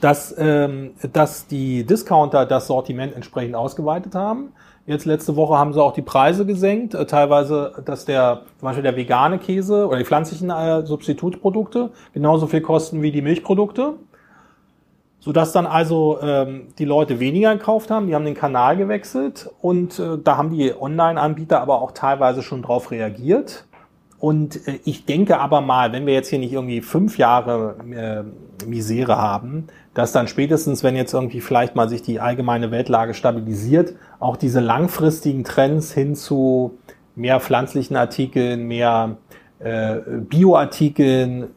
dass, ähm, dass die Discounter das Sortiment entsprechend ausgeweitet haben. Jetzt letzte Woche haben sie auch die Preise gesenkt, äh, teilweise, dass der zum Beispiel der vegane Käse oder die pflanzlichen äh, Substitutprodukte genauso viel kosten wie die Milchprodukte. Sodass dann also ähm, die Leute weniger gekauft haben, die haben den Kanal gewechselt und äh, da haben die Online-Anbieter aber auch teilweise schon drauf reagiert. Und äh, ich denke aber mal, wenn wir jetzt hier nicht irgendwie fünf Jahre äh, Misere haben, dass dann spätestens, wenn jetzt irgendwie vielleicht mal sich die allgemeine Weltlage stabilisiert, auch diese langfristigen Trends hin zu mehr pflanzlichen Artikeln, mehr äh, Bioartikeln,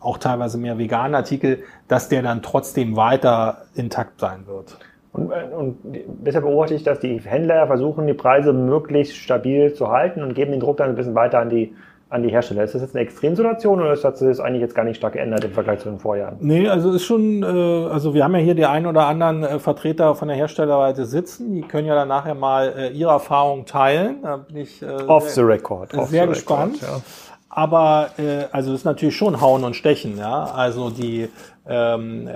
auch teilweise mehr veganen Artikel, dass der dann trotzdem weiter intakt sein wird. Und, äh, und deshalb beobachte ich, dass die Händler versuchen, die Preise möglichst stabil zu halten und geben den Druck dann ein bisschen weiter an die, an die Hersteller. Ist das jetzt eine Extremsituation oder ist das eigentlich jetzt gar nicht stark geändert im Vergleich zu den Vorjahren? Nee, also ist schon, äh, also wir haben ja hier die ein oder anderen äh, Vertreter von der Herstellerseite sitzen, die können ja dann nachher mal äh, ihre Erfahrungen teilen. Da bin ich äh, Off the sehr, record. Off sehr the gespannt. Record, ja. Aber äh, also es ist natürlich schon Hauen und Stechen, ja. Also die ähm, äh,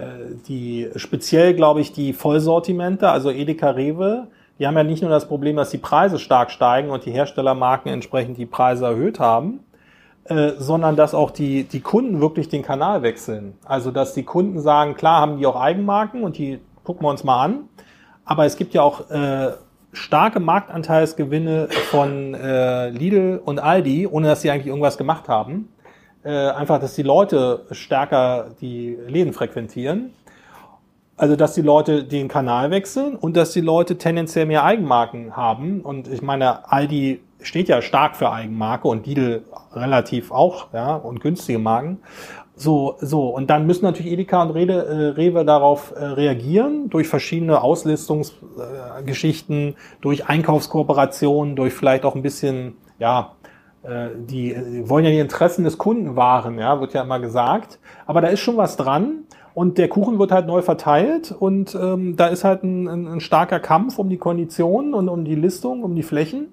die speziell, glaube ich, die Vollsortimente, also Edeka Rewe, die haben ja nicht nur das Problem, dass die Preise stark steigen und die Herstellermarken entsprechend die Preise erhöht haben, äh, sondern dass auch die, die Kunden wirklich den Kanal wechseln. Also dass die Kunden sagen, klar haben die auch Eigenmarken und die gucken wir uns mal an, aber es gibt ja auch äh, starke Marktanteilsgewinne von äh, Lidl und Aldi, ohne dass sie eigentlich irgendwas gemacht haben. Äh, einfach, dass die Leute stärker die Läden frequentieren. Also, dass die Leute den Kanal wechseln und dass die Leute tendenziell mehr Eigenmarken haben. Und ich meine, Aldi steht ja stark für Eigenmarke und Lidl relativ auch, ja, und günstige Marken. So, so. Und dann müssen natürlich Edeka und Rede, äh, Rewe darauf äh, reagieren, durch verschiedene Auslistungsgeschichten, äh, durch Einkaufskooperationen, durch vielleicht auch ein bisschen, ja, äh, die, die wollen ja die Interessen des Kunden wahren, ja, wird ja immer gesagt. Aber da ist schon was dran. Und der Kuchen wird halt neu verteilt und ähm, da ist halt ein, ein, ein starker Kampf um die Konditionen und um die Listung, um die Flächen.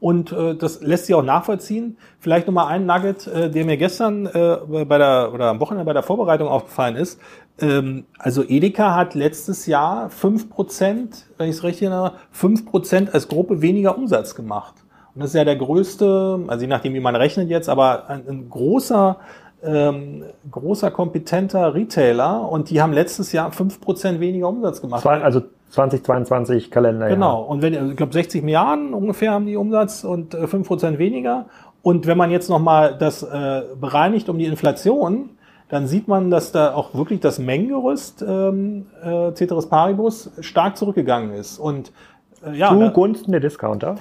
Und äh, das lässt sich auch nachvollziehen. Vielleicht nochmal ein Nugget, äh, der mir gestern äh, bei der oder am Wochenende bei der Vorbereitung aufgefallen ist. Ähm, also Edeka hat letztes Jahr fünf Prozent, wenn ich es richtig erinnere, fünf Prozent als Gruppe weniger Umsatz gemacht. Und das ist ja der größte, also je nachdem, wie man rechnet jetzt, aber ein, ein großer ähm, großer, kompetenter Retailer und die haben letztes Jahr fünf Prozent weniger Umsatz gemacht. Also 2022 Kalender. Genau. Und wenn, ich glaube, 60 Milliarden ungefähr haben die Umsatz und äh, 5% weniger. Und wenn man jetzt nochmal das äh, bereinigt um die Inflation, dann sieht man, dass da auch wirklich das Mengengerüst ähm, äh, Ceteris Paribus stark zurückgegangen ist. Und äh, ja, Zugunsten der Discounter.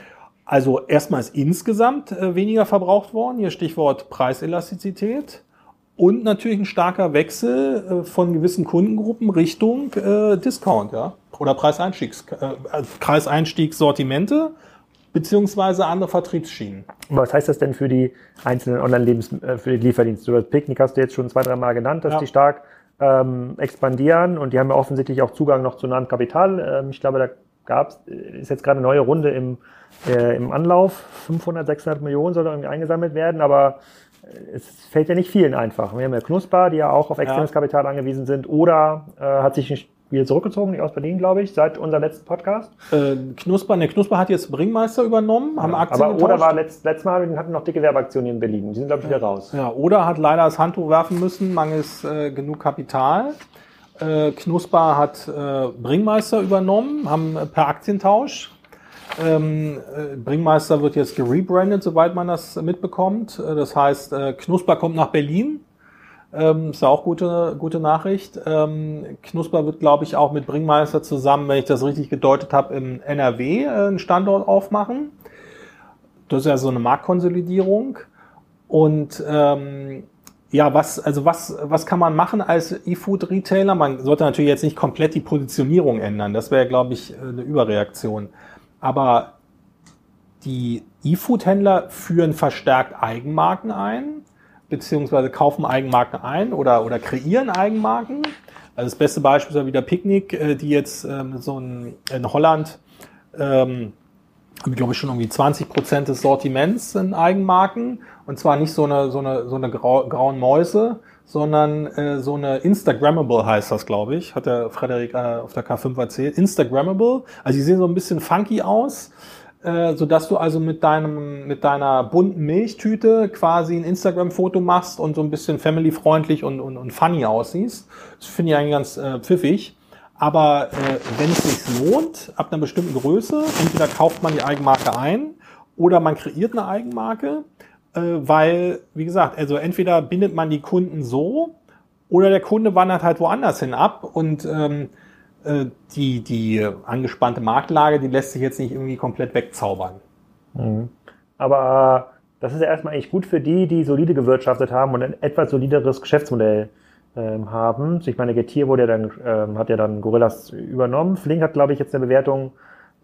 Also erstmal ist insgesamt äh, weniger verbraucht worden. Hier Stichwort Preiselastizität. Und natürlich ein starker Wechsel äh, von gewissen Kundengruppen Richtung äh, Discount, ja. Oder Preiseinstiegs, äh, Preiseinstiegssortimente beziehungsweise andere Vertriebsschienen. Was heißt das denn für die einzelnen Online-Lebens, äh, für die Lieferdienste? Du hast Picknick hast du jetzt schon zwei, drei Mal genannt, dass ja. die stark ähm, expandieren und die haben ja offensichtlich auch Zugang noch zu nahem Kapital. Ähm, ich glaube, da gab's, ist jetzt gerade eine neue Runde im, äh, im Anlauf. 500, 600 Millionen soll irgendwie eingesammelt werden, aber es fällt ja nicht vielen einfach. Wir haben ja Knusper, die ja auch auf externes ja. Kapital angewiesen sind. Oder äh, hat sich wieder zurückgezogen, nicht aus Berlin, glaube ich, seit unserem letzten Podcast. Äh, Knusper, ne, Knusper hat jetzt Bringmeister übernommen, haben ja, Aktien Aber getauscht. Oder war letzt, letztes Mal, hatten noch dicke Werbeaktionen in Berlin. Die sind, glaube ich, wieder raus. Ja, oder hat leider das Handtuch werfen müssen, mangels äh, genug Kapital. Äh, Knusper hat äh, Bringmeister übernommen, haben äh, per Aktientausch ähm, äh, Bringmeister wird jetzt gerebrandet, soweit man das mitbekommt. Äh, das heißt, äh, Knusper kommt nach Berlin. Ähm, ist ja auch gute, gute Nachricht. Ähm, Knusper wird, glaube ich, auch mit Bringmeister zusammen, wenn ich das richtig gedeutet habe, im NRW äh, einen Standort aufmachen. Das ist ja so eine Marktkonsolidierung. Und ähm, ja, was, also was, was kann man machen als E-Food-Retailer? Man sollte natürlich jetzt nicht komplett die Positionierung ändern. Das wäre, glaube ich, eine Überreaktion. Aber die E-Food-Händler führen verstärkt Eigenmarken ein, beziehungsweise kaufen Eigenmarken ein oder, oder kreieren Eigenmarken. Also das beste Beispiel ist ja wieder Picknick, äh, die jetzt ähm, so ein, in Holland, ähm, glaube ich, schon irgendwie 20 Prozent des Sortiments sind Eigenmarken. Und zwar nicht so eine, so eine, so eine grau, grauen Mäuse, sondern äh, so eine Instagrammable heißt das, glaube ich, hat der Frederik äh, auf der K5 erzählt. Instagrammable, also die sehen so ein bisschen funky aus, äh, so dass du also mit deinem mit deiner bunten Milchtüte quasi ein Instagram-Foto machst und so ein bisschen family-freundlich und, und, und funny aussiehst. Das finde ich eigentlich ganz äh, pfiffig. Aber äh, wenn es sich lohnt, ab einer bestimmten Größe, entweder kauft man die Eigenmarke ein oder man kreiert eine Eigenmarke weil, wie gesagt, also entweder bindet man die Kunden so oder der Kunde wandert halt woanders hin ab und ähm, äh, die, die angespannte Marktlage, die lässt sich jetzt nicht irgendwie komplett wegzaubern. Mhm. Aber das ist ja erstmal eigentlich gut für die, die solide gewirtschaftet haben und ein etwas solideres Geschäftsmodell ähm, haben. Ich meine, Getir wurde ja dann, ähm, hat ja dann Gorillas übernommen. Flink hat, glaube ich, jetzt eine Bewertung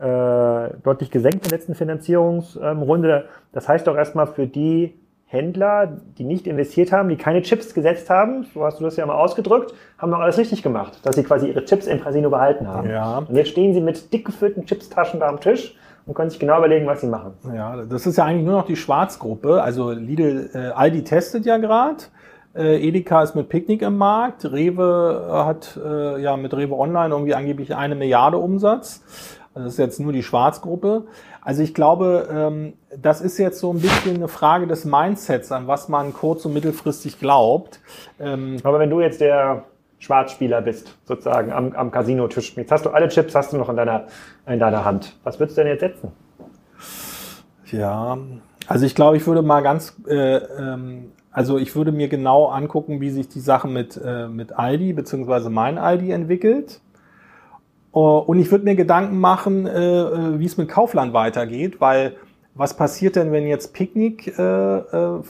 äh, deutlich gesenkt in der letzten Finanzierungsrunde. Das heißt doch erstmal für die Händler, die nicht investiert haben, die keine Chips gesetzt haben, so hast du das ja mal ausgedrückt, haben doch alles richtig gemacht, dass sie quasi ihre Chips im Casino behalten haben. Ja. Und jetzt stehen sie mit dick gefüllten Chipstaschen da am Tisch und können sich genau überlegen, was sie machen. Ja, das ist ja eigentlich nur noch die Schwarzgruppe. Also Lidl, äh, Aldi testet ja gerade. Äh, Edeka ist mit Picknick im Markt. Rewe hat äh, ja mit Rewe Online irgendwie angeblich eine Milliarde Umsatz. Das ist jetzt nur die Schwarzgruppe. Also ich glaube, ähm, das ist jetzt so ein bisschen eine Frage des Mindsets, an was man kurz- und mittelfristig glaubt. Ähm, Aber wenn du jetzt der Schwarzspieler bist, sozusagen am, am Casino-Tisch, jetzt hast du alle Chips, hast du noch in deiner, in deiner Hand. Was würdest du denn jetzt setzen? Ja, also ich glaube, ich würde mal ganz äh, ähm, Also ich würde mir genau angucken, wie sich die Sache mit, äh, mit Aldi beziehungsweise mein Aldi entwickelt. Uh, und ich würde mir Gedanken machen, äh, äh, wie es mit Kaufland weitergeht, weil was passiert denn, wenn jetzt Picknick äh,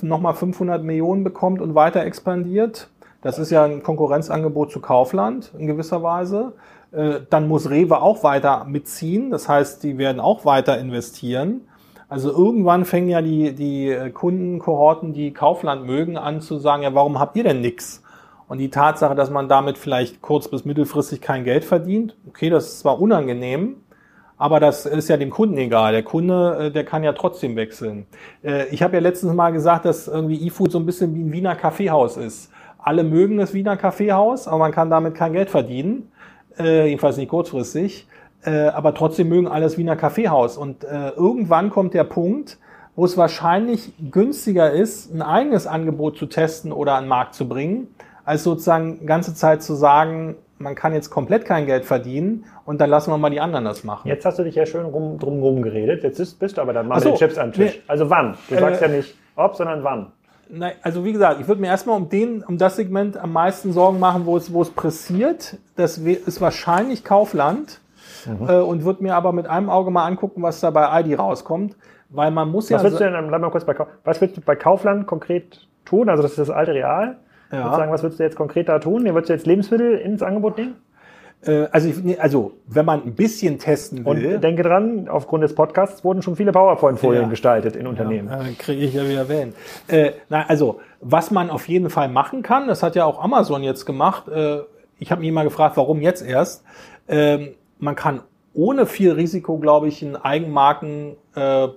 nochmal 500 Millionen bekommt und weiter expandiert? Das ist ja ein Konkurrenzangebot zu Kaufland in gewisser Weise. Dann muss Rewe auch weiter mitziehen. Das heißt, die werden auch weiter investieren. Also irgendwann fängen ja die, die Kundenkohorten, die Kaufland mögen, an zu sagen, ja, warum habt ihr denn nix? Und die Tatsache, dass man damit vielleicht kurz- bis mittelfristig kein Geld verdient, okay, das ist zwar unangenehm, aber das ist ja dem Kunden egal. Der Kunde, äh, der kann ja trotzdem wechseln. Äh, ich habe ja letztens mal gesagt, dass irgendwie eFood so ein bisschen wie ein Wiener Kaffeehaus ist. Alle mögen das Wiener Kaffeehaus, aber man kann damit kein Geld verdienen. Äh, jedenfalls nicht kurzfristig. aber trotzdem mögen alles Wiener Kaffeehaus. Und irgendwann kommt der Punkt, wo es wahrscheinlich günstiger ist, ein eigenes Angebot zu testen oder an den Markt zu bringen, als sozusagen ganze Zeit zu sagen, man kann jetzt komplett kein Geld verdienen und dann lassen wir mal die anderen das machen. Jetzt hast du dich ja schön rum, drum rum geredet. Jetzt ist, bist du aber dann mal so, mit den Chips am Tisch. Nee, also wann? Du sagst äh, ja nicht ob, sondern wann. Nein, also wie gesagt, ich würde mir erstmal um den, um das Segment am meisten Sorgen machen, wo es, wo es pressiert. Das ist wahrscheinlich Kaufland. Mhm. Äh, und würde mir aber mit einem Auge mal angucken, was da bei ID rauskommt. Weil man muss ja. Was willst du denn, bleib mal kurz bei, was willst du bei Kaufland konkret tun? Also das ist das alte Real. Ja. Sagen, was würdest du jetzt konkret da tun? Würdest du jetzt Lebensmittel ins Angebot nehmen? Äh, also, ich, also, wenn man ein bisschen testen will. Und denke dran, aufgrund des Podcasts wurden schon viele PowerPoint-Folien ja. gestaltet in Unternehmen. Ja, Kriege ich ja wieder erwähnt. Äh, na, also, was man auf jeden Fall machen kann, das hat ja auch Amazon jetzt gemacht. Äh, ich habe mich mal gefragt, warum jetzt erst. Ähm, man kann ohne viel Risiko, glaube ich, einen Eigenmarken äh,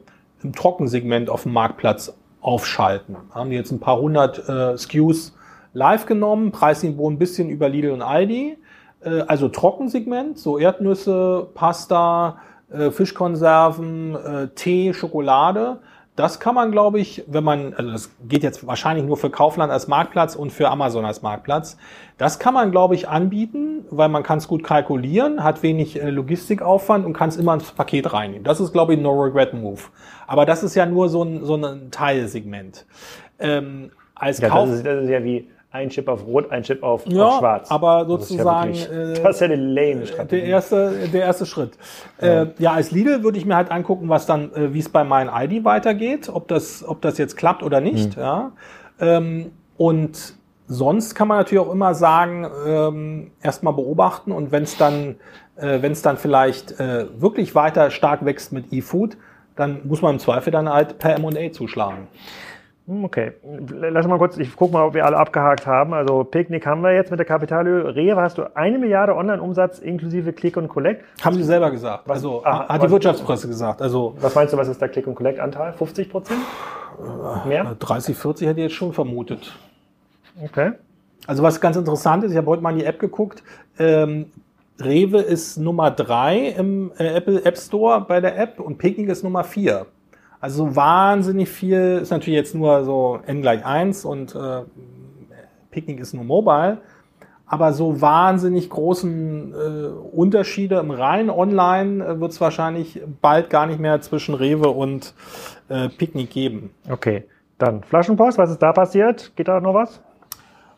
im Trockensegment auf dem Marktplatz aufschalten. Haben die jetzt ein paar hundert äh, SKUs live genommen, Preisniveau ein bisschen über Lidl und Aldi, äh, also Trockensegment, so Erdnüsse, Pasta, äh, Fischkonserven, äh, Tee, Schokolade. Das kann man, glaube ich, wenn man, also das geht jetzt wahrscheinlich nur für Kaufland als Marktplatz und für Amazon als Marktplatz. Das kann man, glaube ich, anbieten, weil man kann es gut kalkulieren, hat wenig äh, Logistikaufwand und kann es immer ins Paket reinnehmen. Das ist, glaube ich, ein No-Regret-Move. Aber das ist ja nur so ein, so ein Teilsegment. Ähm, als ja, Kauf das ist, das ist ja wie ein Chip auf Rot, ein Chip auf, ja, auf Schwarz. aber sozusagen. Das ist ja, wirklich, das ist ja eine lame Strategie. Der erste, der erste Schritt. Ja. Äh, ja, als Lidl würde ich mir halt angucken, was dann, äh, wie es bei meinen ID weitergeht, ob das, ob das jetzt klappt oder nicht. Mhm. Ja. Ähm, und sonst kann man natürlich auch immer sagen, ähm, erstmal beobachten und wenn es dann, äh, wenn es dann vielleicht äh, wirklich weiter stark wächst mit E-Food, dann muss man im Zweifel dann halt per M&A zuschlagen. Hm, okay, lass mal kurz, ich gucke mal, ob wir alle abgehakt haben. Also Picknick haben wir jetzt mit der Kapitalhöhe. Rewe hast du eine Milliarde Online-Umsatz inklusive Click und Collect. Haben sie selber gesagt. Was, also ah, hat die Wirtschaftspresse gesagt. Also was meinst du, was ist der Click und Collect Anteil? 50 Prozent? Mehr? 30, 40 hätte ich jetzt schon vermutet. Okay. Also was ganz interessant ist, ich habe heute mal in die App geguckt. Ähm, Rewe ist Nummer drei im äh, Apple App Store bei der App und Picknick ist Nummer vier. Also wahnsinnig viel ist natürlich jetzt nur so n gleich 1 und äh, Picknick ist nur mobile. Aber so wahnsinnig großen äh, Unterschiede im rein online äh, wird es wahrscheinlich bald gar nicht mehr zwischen Rewe und äh, Picknick geben. Okay, dann Flaschenpost, was ist da passiert? Geht da noch was?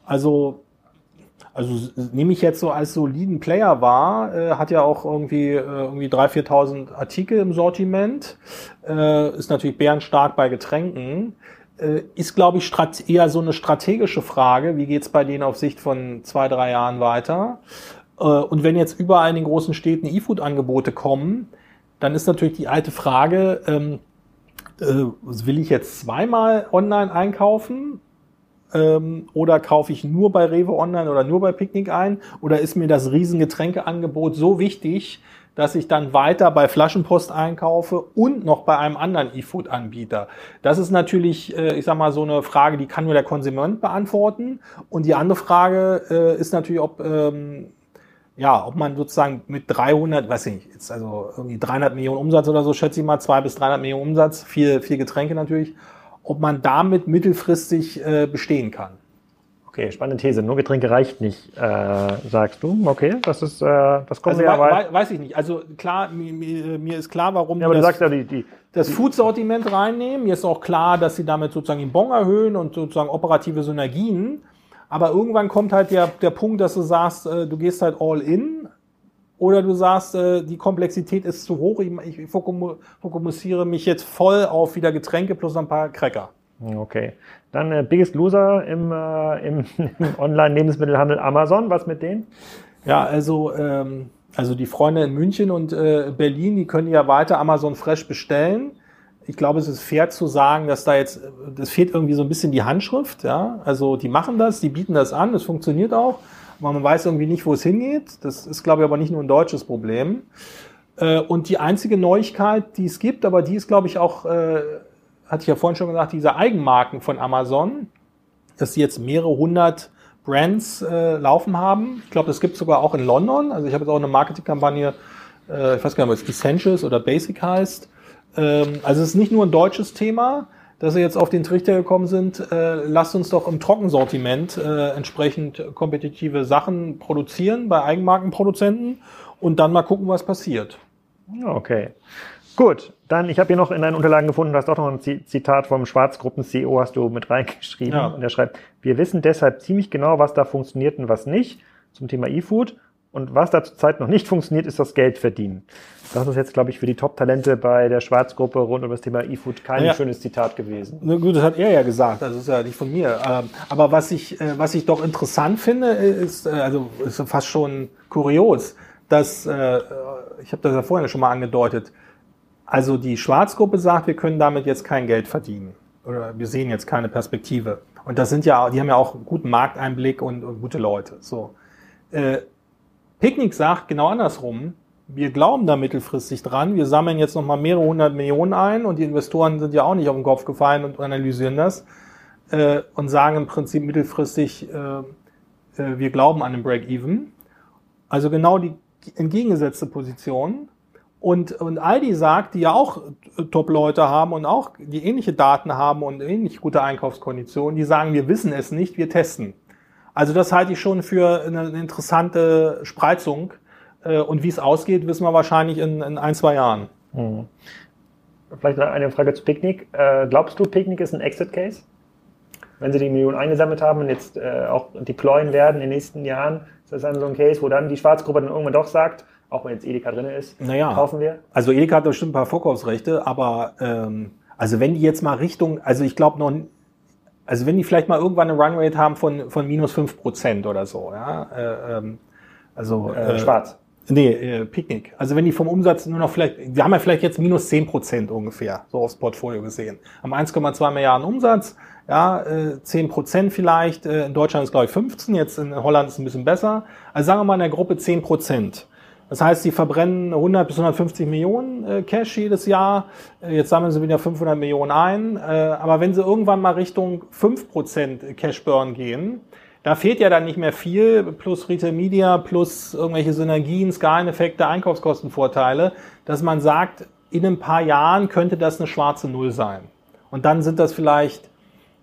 Also also nehme ich jetzt so als soliden Player wahr, äh, hat ja auch irgendwie, äh, irgendwie 3.000, 4.000 Artikel im Sortiment, äh, ist natürlich bärenstark bei Getränken, äh, ist, glaube ich, eher so eine strategische Frage, wie geht's bei denen auf Sicht von zwei, drei Jahren weiter? Äh, und wenn jetzt überall in den großen Städten E-Food-Angebote kommen, dann ist natürlich die alte Frage, ähm, äh, will ich jetzt zweimal online einkaufen ähm, oder kaufe ich nur bei Rewe Online oder nur bei Picknick ein? Oder ist mir das Riesengetränkeangebot so wichtig, dass ich dann weiter bei Flaschenpost einkaufe und noch bei einem anderen E-Food-Anbieter? Das ist natürlich, äh, ich sag mal, so eine Frage, die kann nur der Konsument beantworten. Und die andere Frage äh, ist natürlich, ob, ähm, ja, ob man sozusagen mit 300, weiß ich nicht, jetzt also irgendwie 300 Millionen Umsatz oder so, schätze ich mal, 200 bis 300 Millionen Umsatz, viel, viel Getränke natürlich, ob man damit mittelfristig äh, bestehen kann. Okay, spannende These. Nur Getränke reicht nicht, äh, sagst du. Okay, das ist, äh, das kommt also, ja wei weiß ich nicht. Also klar, mir, mir ist klar, warum. Ja, aber du sagst ja, die, die, das Food-Sortiment reinnehmen. Mir ist auch klar, dass sie damit sozusagen den Bon erhöhen und sozusagen operative Synergien. Aber irgendwann kommt halt der, der Punkt, dass du sagst, äh, du gehst halt all in. Oder du sagst, äh, die Komplexität ist zu hoch, ich, ich fokussiere mich jetzt voll auf wieder Getränke plus ein paar Cracker. Okay. Dann äh, Biggest Loser im, äh, im, im Online-Lebensmittelhandel Amazon. Was mit denen? Ja, also, ähm, also die Freunde in München und äh, Berlin, die können ja weiter Amazon Fresh bestellen. Ich glaube, es ist fair zu sagen, dass da jetzt, das fehlt irgendwie so ein bisschen die Handschrift. Ja, also die machen das, die bieten das an, es funktioniert auch, aber man weiß irgendwie nicht, wo es hingeht. Das ist, glaube ich, aber nicht nur ein deutsches Problem. Äh, und die einzige Neuigkeit, die es gibt, aber die ist, glaube ich, auch äh, hatte ich ja vorhin schon gesagt, diese Eigenmarken von Amazon, dass sie jetzt mehrere hundert Brands äh, laufen haben. Ich glaube, das gibt es sogar auch in London. Also ich habe jetzt auch eine Marketingkampagne, ich weiß gar nicht, ob es Essentials oder Basic heißt. Ähm, also es ist nicht nur ein deutsches Thema, dass sie jetzt auf den Trichter gekommen sind, äh, lasst uns doch im Trockensortiment äh, entsprechend kompetitive Sachen produzieren bei Eigenmarkenproduzenten und dann mal gucken, was passiert. Okay. Gut, dann, ich habe hier noch in deinen Unterlagen gefunden, du hast auch noch ein Zitat vom Schwarzgruppen-CEO, hast du mit reingeschrieben. Ja. Und er schreibt, wir wissen deshalb ziemlich genau, was da funktioniert und was nicht zum Thema E-Food. Und was da zurzeit noch nicht funktioniert, ist das Geld verdienen. Das ist jetzt, glaube ich, für die Top-Talente bei der Schwarzgruppe rund um das Thema E-Food kein ja. schönes Zitat gewesen. Na gut, das hat er ja gesagt, also ist ja nicht von mir. Ähm, aber was ich, äh, was ich doch interessant finde, ist, äh, also ist fast schon kurios, dass, äh, ich habe das ja vorhin schon mal angedeutet, also die Schwarzgruppe sagt, wir können damit jetzt kein Geld verdienen oder wir sehen jetzt keine Perspektive. Und das sind ja, die haben ja auch einen guten Markteinblick und, und gute Leute. So. Äh, Picknick sagt genau andersrum. Wir glauben da mittelfristig dran. Wir sammeln jetzt nochmal mehrere hundert Millionen ein und die Investoren sind ja auch nicht auf den Kopf gefallen und analysieren das äh, und sagen im Prinzip mittelfristig, äh, äh, wir glauben an den Break-Even. Also genau die entgegengesetzte Position. Und, und Aldi sagt, die ja auch Top-Leute haben und auch die ähnliche Daten haben und ähnlich gute Einkaufskonditionen, die sagen, wir wissen es nicht, wir testen. Also das halte ich schon für eine, interessante Spreizung. Äh, und wie es ausgeht, wissen wir wahrscheinlich in, in ein, zwei Jahren. Hm. Vielleicht eine Frage zu Picknick. Äh, glaubst du, Picknick ist ein Exit-Case? Wenn sie die Millionen eingesammelt haben und jetzt äh, auch deployen werden in den nächsten Jahren, ist das dann so ein Case, wo dann die Schwarzgruppe dann irgendwann doch sagt, auch wenn jetzt Edeka drin ist, naja, kaufen wir? Also Edeka hat bestimmt ein paar Vorkaufsrechte, aber ähm, also wenn die jetzt mal Richtung, also ich glaube noch, also wenn die vielleicht mal irgendwann eine Runrate haben von, von minus fünf Prozent oder so, ja, äh, ähm, also äh, äh, schwarz. Nee, äh, Picknick. Also wenn die vom Umsatz nur noch vielleicht, wir haben ja vielleicht jetzt minus zehn Prozent ungefähr, so aufs Portfolio gesehen. Haben 1,2 Milliarden Umsatz, ja, äh, 10 Prozent vielleicht, äh, in Deutschland ist glaube ich 15, jetzt in Holland ist es ein bisschen besser. Also sagen wir mal in der Gruppe 10 Prozent. Das heißt, sie verbrennen 100 bis 150 Millionen äh, Cash jedes Jahr. Äh, jetzt sammeln sie wieder 500 Millionen ein. Äh, aber wenn sie irgendwann mal Richtung 5% Cash Burn gehen, da fehlt ja dann nicht mehr viel, plus Retail Media, plus irgendwelche Synergien, Skaleneffekte, Einkaufskostenvorteile, dass man sagt, in ein paar Jahren könnte das eine schwarze Null sein. Und dann sind das vielleicht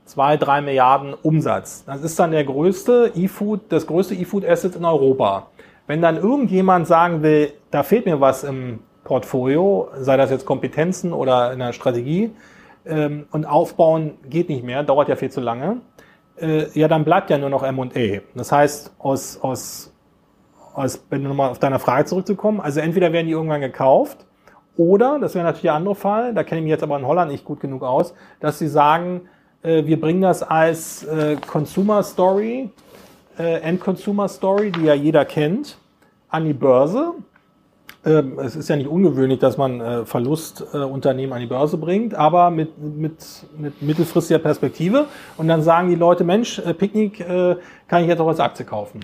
zwei, drei Milliarden Umsatz. Das ist dann der größte E-Food, das größte E-Food Asset in Europa. Wenn dann irgendjemand sagen will, da fehlt mir was im Portfolio, sei das jetzt Kompetenzen oder in der Strategie, ähm, und aufbauen geht nicht mehr, dauert ja viel zu lange, äh, ja, dann bleibt ja nur noch M&A. Das heißt, aus, aus, aus, wenn du nochmal auf deine Frage zurückzukommen, also entweder werden die irgendwann gekauft, oder, das wäre natürlich der andere Fall, da kenne ich mich jetzt aber in Holland nicht gut genug aus, dass sie sagen, äh, wir bringen das als äh, Consumer Story äh, End-Consumer-Story, die ja jeder kennt, an die Börse. Ähm, es ist ja nicht ungewöhnlich, dass man äh, Verlustunternehmen äh, an die Börse bringt, aber mit, mit, mit mittelfristiger Perspektive. Und dann sagen die Leute, Mensch, äh, Picknick äh, kann ich jetzt auch als Aktie kaufen.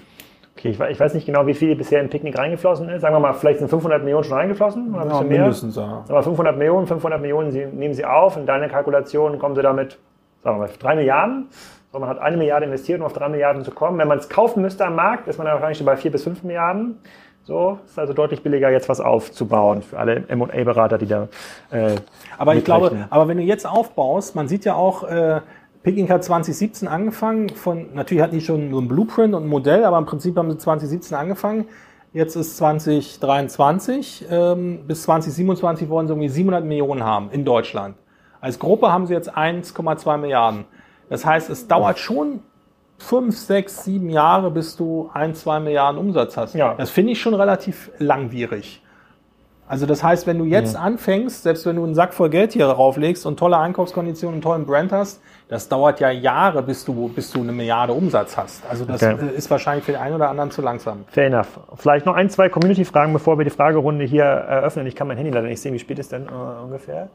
Okay, ich, ich, weiß nicht genau, wie viel bisher in Picknick reingeflossen ist. Sagen wir mal, vielleicht sind 500 Millionen schon reingeflossen oder ein bisschen ja, mindestens, mehr. Ja. Aber 500 Millionen, 500 Millionen nehmen Sie auf. In deiner Kalkulation kommen Sie damit, sagen wir mal, 3 Milliarden. So, man hat eine Milliarde investiert, um auf drei Milliarden zu kommen. Wenn man es kaufen müsste am Markt, ist man dann wahrscheinlich bei vier bis fünf Milliarden. So, ist also deutlich billiger, jetzt was aufzubauen für alle M&A-Berater, die da. Äh, aber ich glaube, aber wenn du jetzt aufbaust, man sieht ja auch, äh, Picking hat 2017 angefangen. Von natürlich hatten die schon so ein Blueprint und ein Modell, aber im Prinzip haben sie 2017 angefangen. Jetzt ist 2023. Ähm, bis 2027 wollen sie irgendwie 700 Millionen haben in Deutschland. Als Gruppe haben sie jetzt 1,2 Milliarden. Das heißt, es dauert schon fünf, sechs, sieben Jahre, bis du ein, zwei Milliarden Umsatz hast. Ja. Das finde ich schon relativ langwierig. Also das heißt, wenn du jetzt Mhm. anfängst, selbst wenn du einen Sack voll Geld hier rauflegst und tolle Einkaufskonditionen und tollen Brand hast, das dauert ja Jahre, bis du, bis du eine Milliarde Umsatz hast. Also das Okay. ist wahrscheinlich für den einen oder anderen zu langsam. Fair enough. Vielleicht noch ein, zwei Community-Fragen, bevor wir die Fragerunde hier eröffnen. Ich kann mein Handy leider nicht sehen. Wie spät ist denn äh, ungefähr?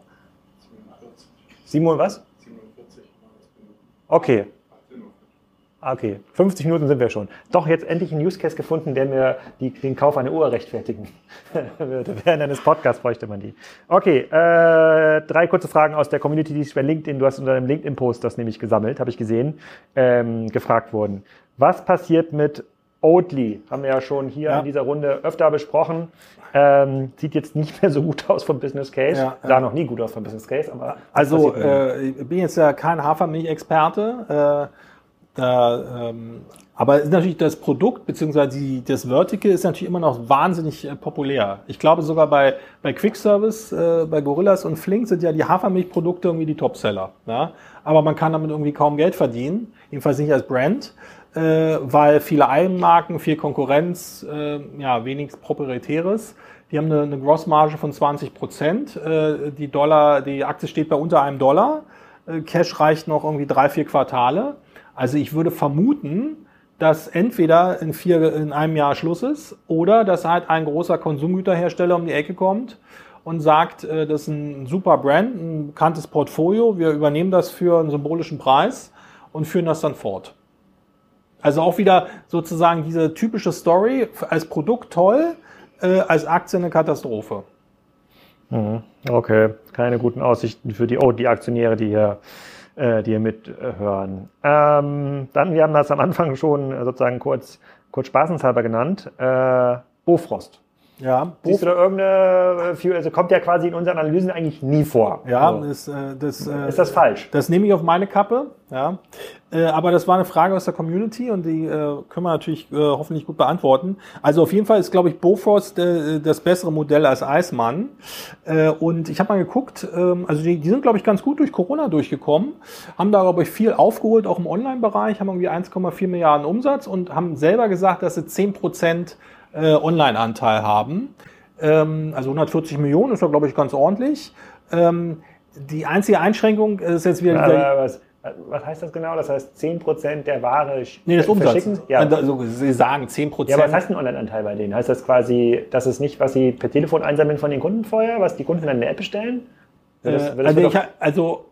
7 Uhr was? Okay. Okay, 50 Minuten sind wir schon. Doch jetzt endlich einen Use Case gefunden, der mir die, den Kauf einer Uhr rechtfertigen würde. Während eines Podcasts bräuchte man die. Okay, äh, drei kurze Fragen aus der Community, die sich bei LinkedIn, du hast unter deinem LinkedIn-Post das nämlich gesammelt, habe ich gesehen, ähm, gefragt wurden. Was passiert mit Oatly? Haben wir ja schon hier Ja. in dieser Runde öfter besprochen. Ähm, sieht jetzt nicht mehr so gut aus vom Business Case. Ja, Sah ja. noch nie gut aus vom Business Case, aber Also äh, ich bin jetzt ja kein Hafermilch-Experte. Äh, ähm, aber ist natürlich das Produkt beziehungsweise die, das Vertical ist natürlich immer noch wahnsinnig äh, populär. Ich glaube sogar bei, bei Quick Service, äh, bei Gorillas und Flink sind ja die Hafermilchprodukte irgendwie die Topseller. Ja? Aber man kann damit irgendwie kaum Geld verdienen, jedenfalls nicht als Brand, äh, weil viele Eigenmarken, viel Konkurrenz, äh, ja, wenig Proprietäres. Die haben eine, eine Grossmarge von 20 Prozent. Äh, die Dollar, die Aktie steht bei unter einem Dollar. Äh, Cash reicht noch irgendwie drei, vier Quartale. Also ich würde vermuten, dass entweder in, vier, in einem Jahr Schluss ist oder dass halt ein großer Konsumgüterhersteller um die Ecke kommt und sagt, äh, das ist ein super Brand, ein bekanntes Portfolio, wir übernehmen das für einen symbolischen Preis und führen das dann fort. Also auch wieder sozusagen diese typische Story, als Produkt toll, äh, als Aktie eine Katastrophe. Mhm. Okay, keine guten Aussichten für die Oatly-Aktionäre, die hier, äh, die hier mithören. Ähm, dann, wir haben das am Anfang schon sozusagen kurz, kurz spaßenshalber genannt, äh, Bofrost. Ja, Siehst du da irgendeine, äh, also kommt ja quasi in unseren Analysen eigentlich nie vor. Ja, So. das, äh, das, äh, Ist das falsch? Das nehme ich auf meine Kappe, ja. Äh, aber das war eine Frage aus der Community und die äh, können wir natürlich äh, hoffentlich gut beantworten. Also auf jeden Fall ist, glaube ich, Bofrost äh, das bessere Modell als Eismann. Äh, und ich habe mal geguckt, ähm, also die, die sind, glaube ich, ganz gut durch Corona durchgekommen, haben da, glaube ich, viel aufgeholt, auch im Online-Bereich, haben irgendwie 1,4 Milliarden Umsatz und haben selber gesagt, dass sie 10 Prozent äh, Online-Anteil haben. Ähm, also 140 Millionen ist ja, glaube ich, ganz ordentlich. Ähm, die einzige Einschränkung ist jetzt wieder Aber was, was heißt das genau? Das heißt 10% der Ware Nee, das Umsatz. verschicken? Ja. Also, Sie sagen 10 ja, Prozent. aber was heißt ein Online-Anteil bei denen? Heißt das quasi, das ist nicht, was sie per Telefon einsammeln von den Kunden vorher, was die Kunden dann in der App bestellen? äh, Das- das also, ich, also,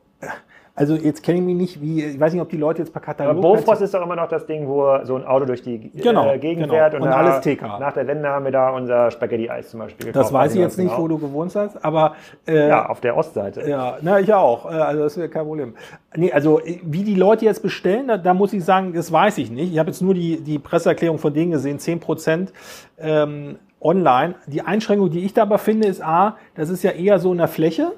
also jetzt kenne ich mich nicht, wie, ich weiß nicht, ob die Leute jetzt per Katalog... Aber Bofrost ist doch immer noch das Ding, wo so ein Auto durch die Genau, äh, Gegend genau. fährt. Und da- alles TK. Nach der Wende haben wir da unser Spaghetti-Eis zum Beispiel gekauft. das weiß ich jetzt nicht, genau. wo du gewohnt hast, aber... Äh, Ja, auf der Ostseite. Ja, na, ich auch. Äh, Also das wäre kein Problem. Nee, also äh, wie die Leute jetzt bestellen, da, da muss ich sagen, das weiß ich nicht. Ich habe jetzt nur die, die Presseerklärung von denen gesehen, 10 Prozent ähm, online. Die Einschränkung, die ich da aber finde, ist A, das ist ja eher so in der Fläche,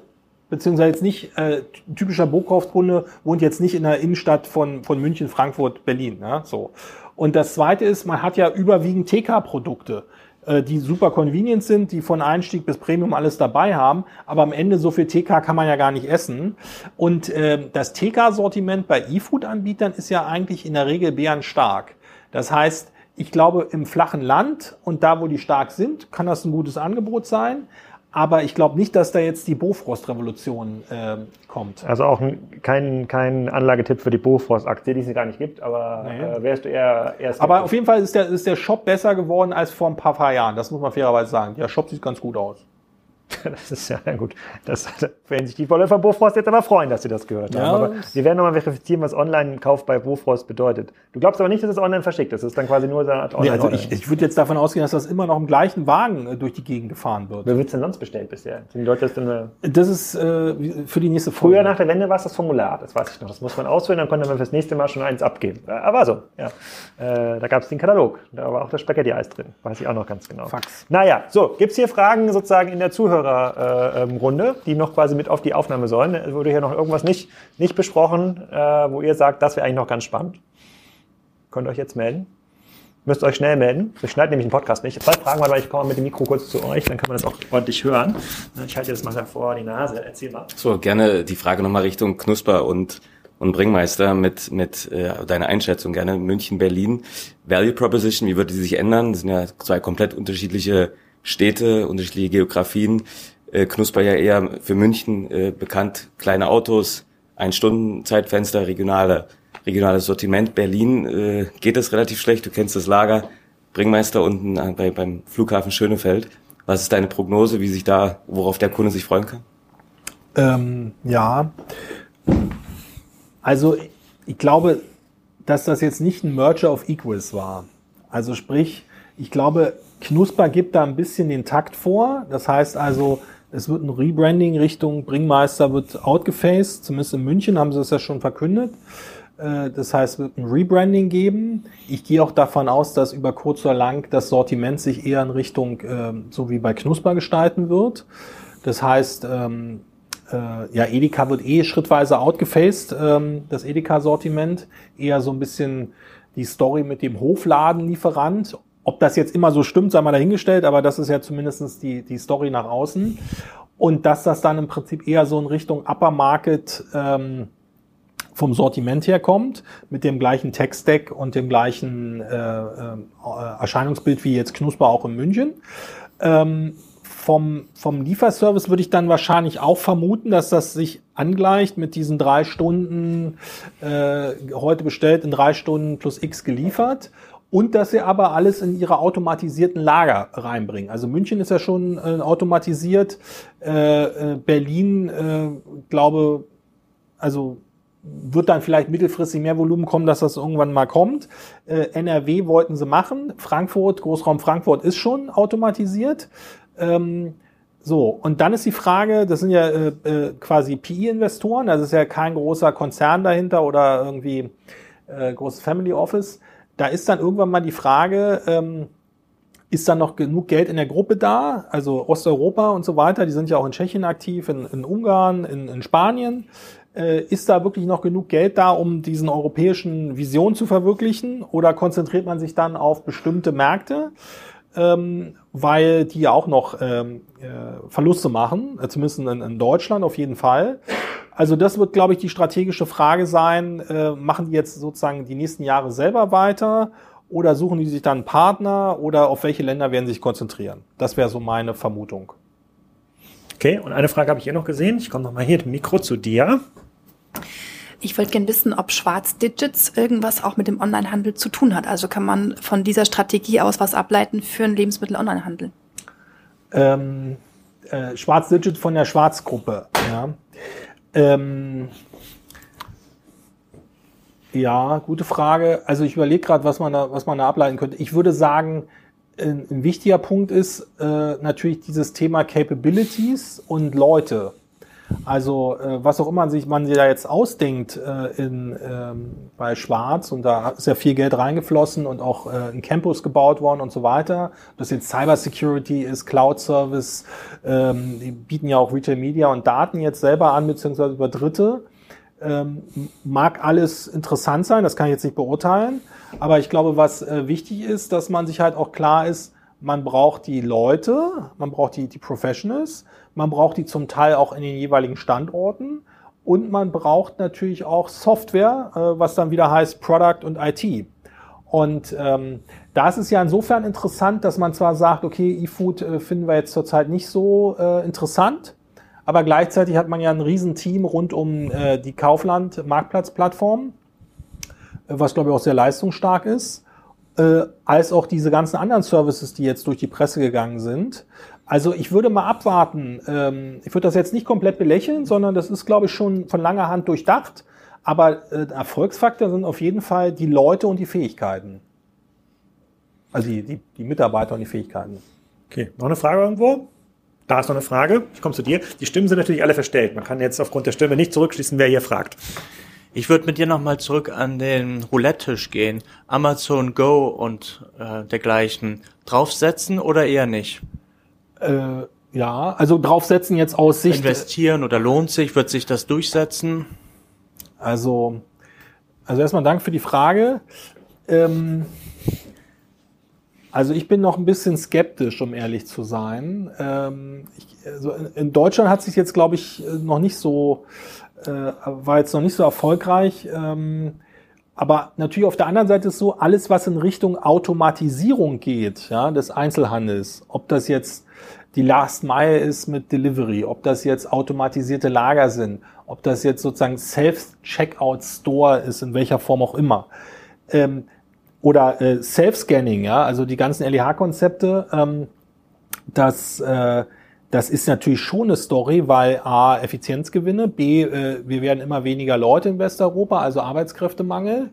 beziehungsweise jetzt nicht, äh, typischer Bokaufskunde wohnt jetzt nicht in der Innenstadt von, von München, Frankfurt, Berlin. Ja, so. Und das Zweite ist, man hat ja überwiegend TK-Produkte äh, die super convenient sind, die von Einstieg bis Premium alles dabei haben, aber am Ende so viel TK kann man ja gar nicht essen. Und äh, das TK-Sortiment bei E-Food-Anbietern ist ja eigentlich in der Regel bärenstark. Das heißt, ich glaube, im flachen Land und da, wo die stark sind, kann das ein gutes Angebot sein. Aber ich glaube nicht, dass da jetzt die Bofrost-Revolution äh, kommt. Also auch ein- kein, kein Anlagetipp für die Bofrost-Aktie, die es gar nicht gibt, aber Nee. äh, wärst du eher, eher skeptisch. Aber auf jeden Fall ist der, ist der Shop besser geworden als vor ein paar, paar Jahren. Das muss man fairerweise sagen. Der Shop sieht ganz gut aus. Das ist ja gut. Das werden sich die von Bofrost jetzt aber freuen, dass sie das gehört Ja, haben. Aber das- wir werden nochmal verifizieren, was Online-Kauf bei Bofrost bedeutet. Du glaubst aber nicht, dass es online verschickt ist. Es ist dann quasi nur so eine Art Nee, online also ich, ich würde jetzt davon ausgehen, dass das immer noch im gleichen Wagen äh, durch die Gegend gefahren wird. Wer wird es denn sonst bestellt bisher? Sind die Leute das denn, äh, Das ist äh, für die nächste Folge. Früher nach der Wende war es das Formular, das weiß ich noch. Das muss man ausfüllen, dann konnte man fürs nächste Mal schon eins abgeben. Äh, Aber so, ja. Äh, da gab es den Katalog. Da war auch das Spaghetti-Eis drin. Weiß ich auch noch ganz genau. Fax. Naja, so, gibt es hier Fragen sozusagen in der Zuhörerrunde, Runde, die noch quasi mit auf die Aufnahme sollen? Es wurde hier noch irgendwas nicht, nicht besprochen, äh, wo ihr sagt, das wäre eigentlich noch ganz spannend. Könnt ihr euch jetzt melden? Müsst euch schnell melden. Ich schneide nämlich den Podcast nicht. Zwei Fragen, weil ich komme mit dem Mikro kurz zu euch, dann kann man das auch ordentlich hören. Ich halte das mal vor die Nase. Erzähl mal. So, gerne die Frage nochmal Richtung Knusper und und Bringmeister mit mit äh, deiner Einschätzung gerne München Berlin Value Proposition wie wird die sich ändern das sind ja zwei komplett unterschiedliche Städte unterschiedliche Geografien äh, Knusper ja eher für München äh, bekannt kleine Autos ein Stunden Zeitfenster regionale regionales Sortiment. Berlin äh, geht es relativ schlecht. Du kennst das Lager. Bringmeister unten äh, bei, beim Flughafen Schönefeld. Was ist deine Prognose, wie sich da, worauf der Kunde sich freuen kann? Ähm, ja, also ich glaube, dass das jetzt nicht ein Merger of Equals war. Also sprich, ich glaube, Knusper gibt da ein bisschen den Takt vor. Das heißt also, es wird ein Rebranding Richtung Bringmeister wird outgefaced. Zumindest in München haben sie es ja schon verkündet. Äh, das heißt, es wird ein Rebranding geben. Ich gehe auch davon aus, dass über kurz oder lang das Sortiment sich eher in Richtung, äh, so wie bei Knusper gestalten wird. Das heißt, ähm, äh, ja, Edeka wird eh schrittweise outgefaced, ähm, das Edeka-Sortiment. Eher so ein bisschen die Story mit dem Hofladenlieferant. Ob das jetzt immer so stimmt, sei mal dahingestellt, aber das ist ja zumindestens die, die Story nach außen. Und dass das dann im Prinzip eher so in Richtung Upper Market ähm, vom Sortiment her kommt, mit dem gleichen Tech-Stack und dem gleichen äh, äh, Erscheinungsbild wie jetzt Knusper auch in München. Ähm, vom, vom Lieferservice würde ich dann wahrscheinlich auch vermuten, dass das sich angleicht mit diesen drei Stunden, äh, heute bestellt, in drei Stunden plus X geliefert. Und dass sie aber alles in ihre automatisierten Lager reinbringen. Also München ist ja schon äh, automatisiert. Äh, äh Berlin, äh, glaube, also wird dann vielleicht mittelfristig mehr Volumen kommen, dass das irgendwann mal kommt. Äh, NRW wollten sie machen. Frankfurt, Großraum Frankfurt ist schon automatisiert. Ähm, so, und dann ist die Frage, das sind ja äh, äh, quasi PE-Investoren, das ist ja kein großer Konzern dahinter oder irgendwie äh, großes Family Office. Da ist dann irgendwann mal die Frage, ähm, ist dann noch genug Geld in der Gruppe da? Also Osteuropa und so weiter, die sind ja auch in Tschechien aktiv, in, in Ungarn, in, in Spanien. Äh, ist da wirklich noch genug Geld da, um diesen europäischen Vision zu verwirklichen? Oder konzentriert man sich dann auf bestimmte Märkte? Ähm, weil die ja auch noch ähm, äh, Verluste machen, äh, zumindest in, in, Deutschland auf jeden Fall. Also das wird, glaube ich, die strategische Frage sein, äh, machen die jetzt sozusagen die nächsten Jahre selber weiter oder suchen die sich dann einen Partner oder auf welche Länder werden sie sich konzentrieren? Das wäre so meine Vermutung. Okay, und eine Frage habe ich hier noch gesehen. Ich komme nochmal hier mit dem Mikro zu dir. Ich wollte gerne wissen, ob Schwarz Digits irgendwas auch mit dem Onlinehandel zu tun hat. Also kann man von dieser Strategie aus was ableiten für einen Lebensmittel-Onlinehandel? Ähm, äh, Schwarz Digit von der Schwarz-Gruppe, ja. Ähm, ja, gute Frage. Also ich überlege gerade, was man da, was man da ableiten könnte. Ich würde sagen, ein, ein wichtiger Punkt ist äh, natürlich dieses Thema Capabilities und Leute. Also äh, was auch immer sich man sich da jetzt ausdenkt äh, in, ähm, bei Schwarz und da ist ja viel Geld reingeflossen und auch äh, ein Campus gebaut worden und so weiter. Ob das jetzt Cyber Security ist, Cloud Service, ähm, die bieten ja auch Retail Media und Daten jetzt selber an beziehungsweise über Dritte. Ähm, mag alles interessant sein, das kann ich jetzt nicht beurteilen, aber ich glaube, was äh, wichtig ist, dass man sich halt auch klar ist, man braucht die Leute, man braucht die, die Professionals, man braucht die zum Teil auch in den jeweiligen Standorten und man braucht natürlich auch Software, äh, was dann wieder heißt Product und IT. Und ähm, da ist ja insofern interessant, dass man zwar sagt, okay, E-Food äh, finden wir jetzt zurzeit nicht so äh, interessant, aber gleichzeitig hat man ja ein Riesenteam rund um äh, die Kaufland-Marktplatzplattform, äh, was glaube ich auch sehr leistungsstark ist, äh, als auch diese ganzen anderen Services, die jetzt durch die Presse gegangen sind. Also ich würde mal abwarten. Ähm, ich würde das jetzt nicht komplett belächeln, sondern das ist, glaube ich, schon von langer Hand durchdacht. Aber äh, Erfolgsfaktor sind auf jeden Fall die Leute und die Fähigkeiten. Also die, die, die Mitarbeiter und die Fähigkeiten. Okay, noch eine Frage irgendwo? Da ist noch eine Frage. Ich komme zu dir. Die Stimmen sind natürlich alle verstellt. Man kann jetzt aufgrund der Stimme nicht zurückschließen, wer hier fragt. Ich würde mit dir nochmal zurück an den Roulette-Tisch gehen. Amazon Go und äh, dergleichen. Draufsetzen oder eher nicht? Äh, ja, also draufsetzen jetzt aus Sicht. Investieren oder lohnt sich? Wird sich das durchsetzen? Also, also erstmal Dank für die Frage. Ähm, Also ich bin noch ein bisschen skeptisch, um ehrlich zu sein. Ähm, ich, also in Deutschland hat sich jetzt, glaube ich, noch nicht so, äh, war jetzt noch nicht so erfolgreich. Ähm, aber natürlich auf der anderen Seite ist so, alles, was in Richtung Automatisierung geht, ja, des Einzelhandels, ob das jetzt die Last Mile ist mit Delivery, ob das jetzt automatisierte Lager sind, ob das jetzt sozusagen Self-Checkout Store ist, in welcher Form auch immer. Ähm, oder äh, Self-Scanning, ja, also die ganzen LEH-Konzepte, ähm, das, äh, das ist natürlich schon eine Story, weil A, Effizienzgewinne, B, äh, wir werden immer weniger Leute in Westeuropa, also Arbeitskräftemangel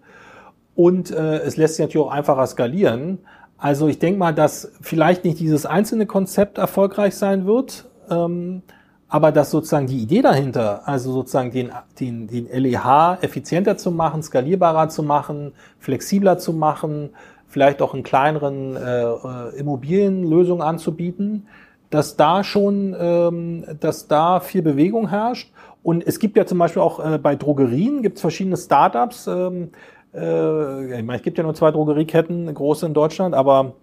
und äh, es lässt sich natürlich auch einfacher skalieren. Also ich denke mal, dass vielleicht nicht dieses einzelne Konzept erfolgreich sein wird, ähm, aber dass sozusagen die Idee dahinter, also sozusagen den, den, den LEH effizienter zu machen, skalierbarer zu machen, flexibler zu machen, vielleicht auch in kleineren äh, Immobilienlösungen anzubieten, dass da schon, ähm, dass da viel Bewegung herrscht. Und es gibt ja zum Beispiel auch äh, bei Drogerien gibt es verschiedene Startups. Ähm, äh, ich meine, es gibt ja nur zwei Drogerieketten, große in Deutschland, aber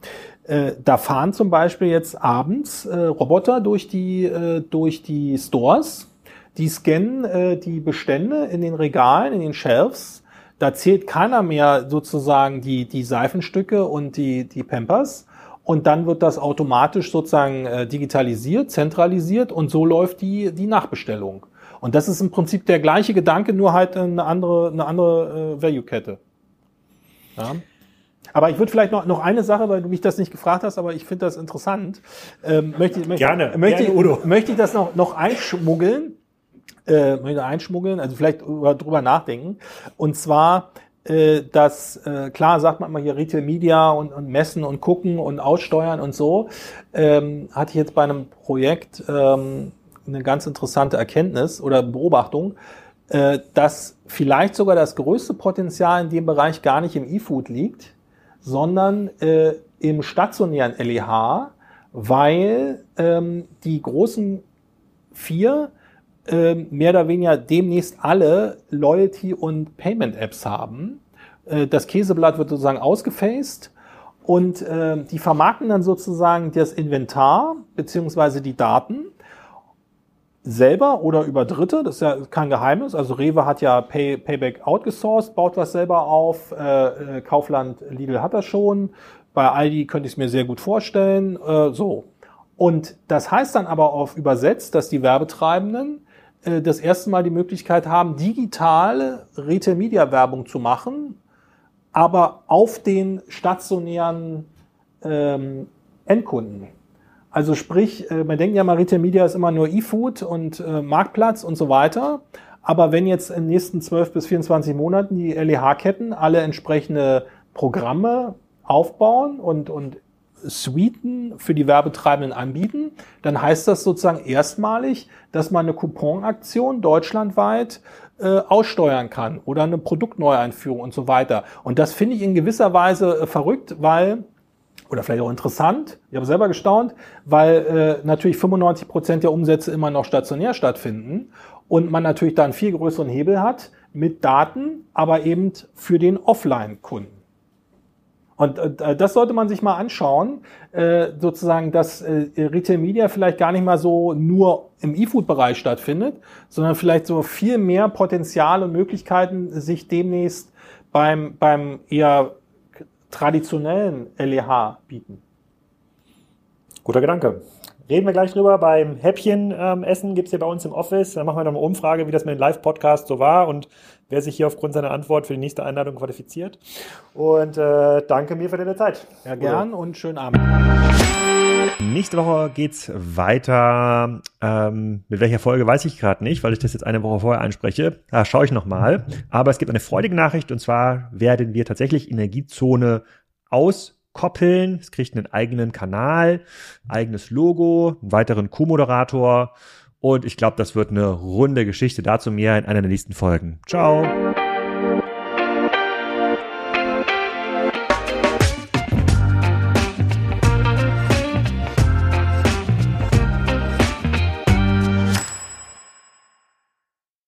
äh, da fahren zum Beispiel jetzt abends äh, Roboter durch die, äh, durch die Stores, die scannen äh, die Bestände in den Regalen, in den Shelves. Da zählt keiner mehr sozusagen die, die Seifenstücke und die, die Pampers. Und dann wird das automatisch sozusagen äh, digitalisiert, zentralisiert und so läuft die, die Nachbestellung. Und das ist im Prinzip der gleiche Gedanke, nur halt eine andere, eine andere äh, Value-Kette. Ja. Aber ich würde vielleicht noch, noch eine Sache, weil du mich das nicht gefragt hast, aber ich finde das interessant. Ähm, möchte, möchte, gerne, möchte, gerne, Udo. möchte ich das noch, noch einschmuggeln? Äh, möchte einschmuggeln, also vielleicht drüber nachdenken. Und zwar, äh, dass, äh, klar sagt man immer hier Retail Media und, und messen und gucken und aussteuern und so. Ähm, hatte ich jetzt bei einem Projekt ähm, eine ganz interessante Erkenntnis oder Beobachtung, äh, dass vielleicht sogar das größte Potenzial in dem Bereich gar nicht im E-Food liegt, sondern äh, im stationären LEH, weil ähm, die großen vier äh, mehr oder weniger demnächst alle Loyalty- und Payment-Apps haben. Äh, das Käseblatt wird sozusagen ausgefaced und äh, die vermarkten dann sozusagen das Inventar beziehungsweise die Daten selber oder über Dritte, das ist ja kein Geheimnis. Also Rewe hat ja Pay, Payback outgesourced, baut was selber auf. Äh, äh, Kaufland, Lidl hat das schon. Bei Aldi könnte ich es mir sehr gut vorstellen. Äh, so. Und das heißt dann aber auf übersetzt, dass die Werbetreibenden äh, das erste Mal die Möglichkeit haben, digitale Retail-Media-Werbung zu machen, aber auf den stationären ähm, Endkunden. Also sprich, äh, man denkt ja Retail Media ist immer nur E-Food und äh, Marktplatz und so weiter. Aber wenn jetzt in den nächsten 12 bis 24 Monaten die LEH-Ketten alle entsprechende Programme aufbauen und, und Suiten für die Werbetreibenden anbieten, dann heißt das sozusagen erstmalig, dass man eine Couponaktion deutschlandweit äh, aussteuern kann oder eine Produktneueinführung und so weiter. Und das finde ich in gewisser Weise äh, verrückt, weil oder vielleicht auch interessant. Ich habe selber gestaunt, weil äh, natürlich 95 Prozent der Umsätze immer noch stationär stattfinden und man natürlich da einen viel größeren Hebel hat mit Daten, aber eben für den Offline-Kunden. Und äh, das sollte man sich mal anschauen, äh, sozusagen, dass äh, Retail Media vielleicht gar nicht mal so nur im E-Food-Bereich stattfindet, sondern vielleicht so viel mehr Potenzial und Möglichkeiten sich demnächst beim, beim eher traditionellen LEH bieten. Guter Gedanke. Reden wir gleich drüber. Beim Häppchen-Essen ähm, gibt es hier bei uns im Office. Dann machen wir noch eine Umfrage, wie das mit dem Live-Podcast so war und wer sich hier aufgrund seiner Antwort für die nächste Einladung qualifiziert. Und äh, danke mir für deine Zeit. Ja, gern und schönen Abend. Nächste Woche geht's weiter. Ähm, mit welcher Folge weiß ich gerade nicht, weil ich das jetzt eine Woche vorher anspreche. Da schaue ich nochmal. Aber es gibt eine freudige Nachricht und zwar werden wir tatsächlich Energiezone auskoppeln. Es kriegt einen eigenen Kanal, eigenes Logo, einen weiteren Co-Moderator. Und ich glaube, das wird eine runde Geschichte. Dazu mehr in einer der nächsten Folgen. Ciao.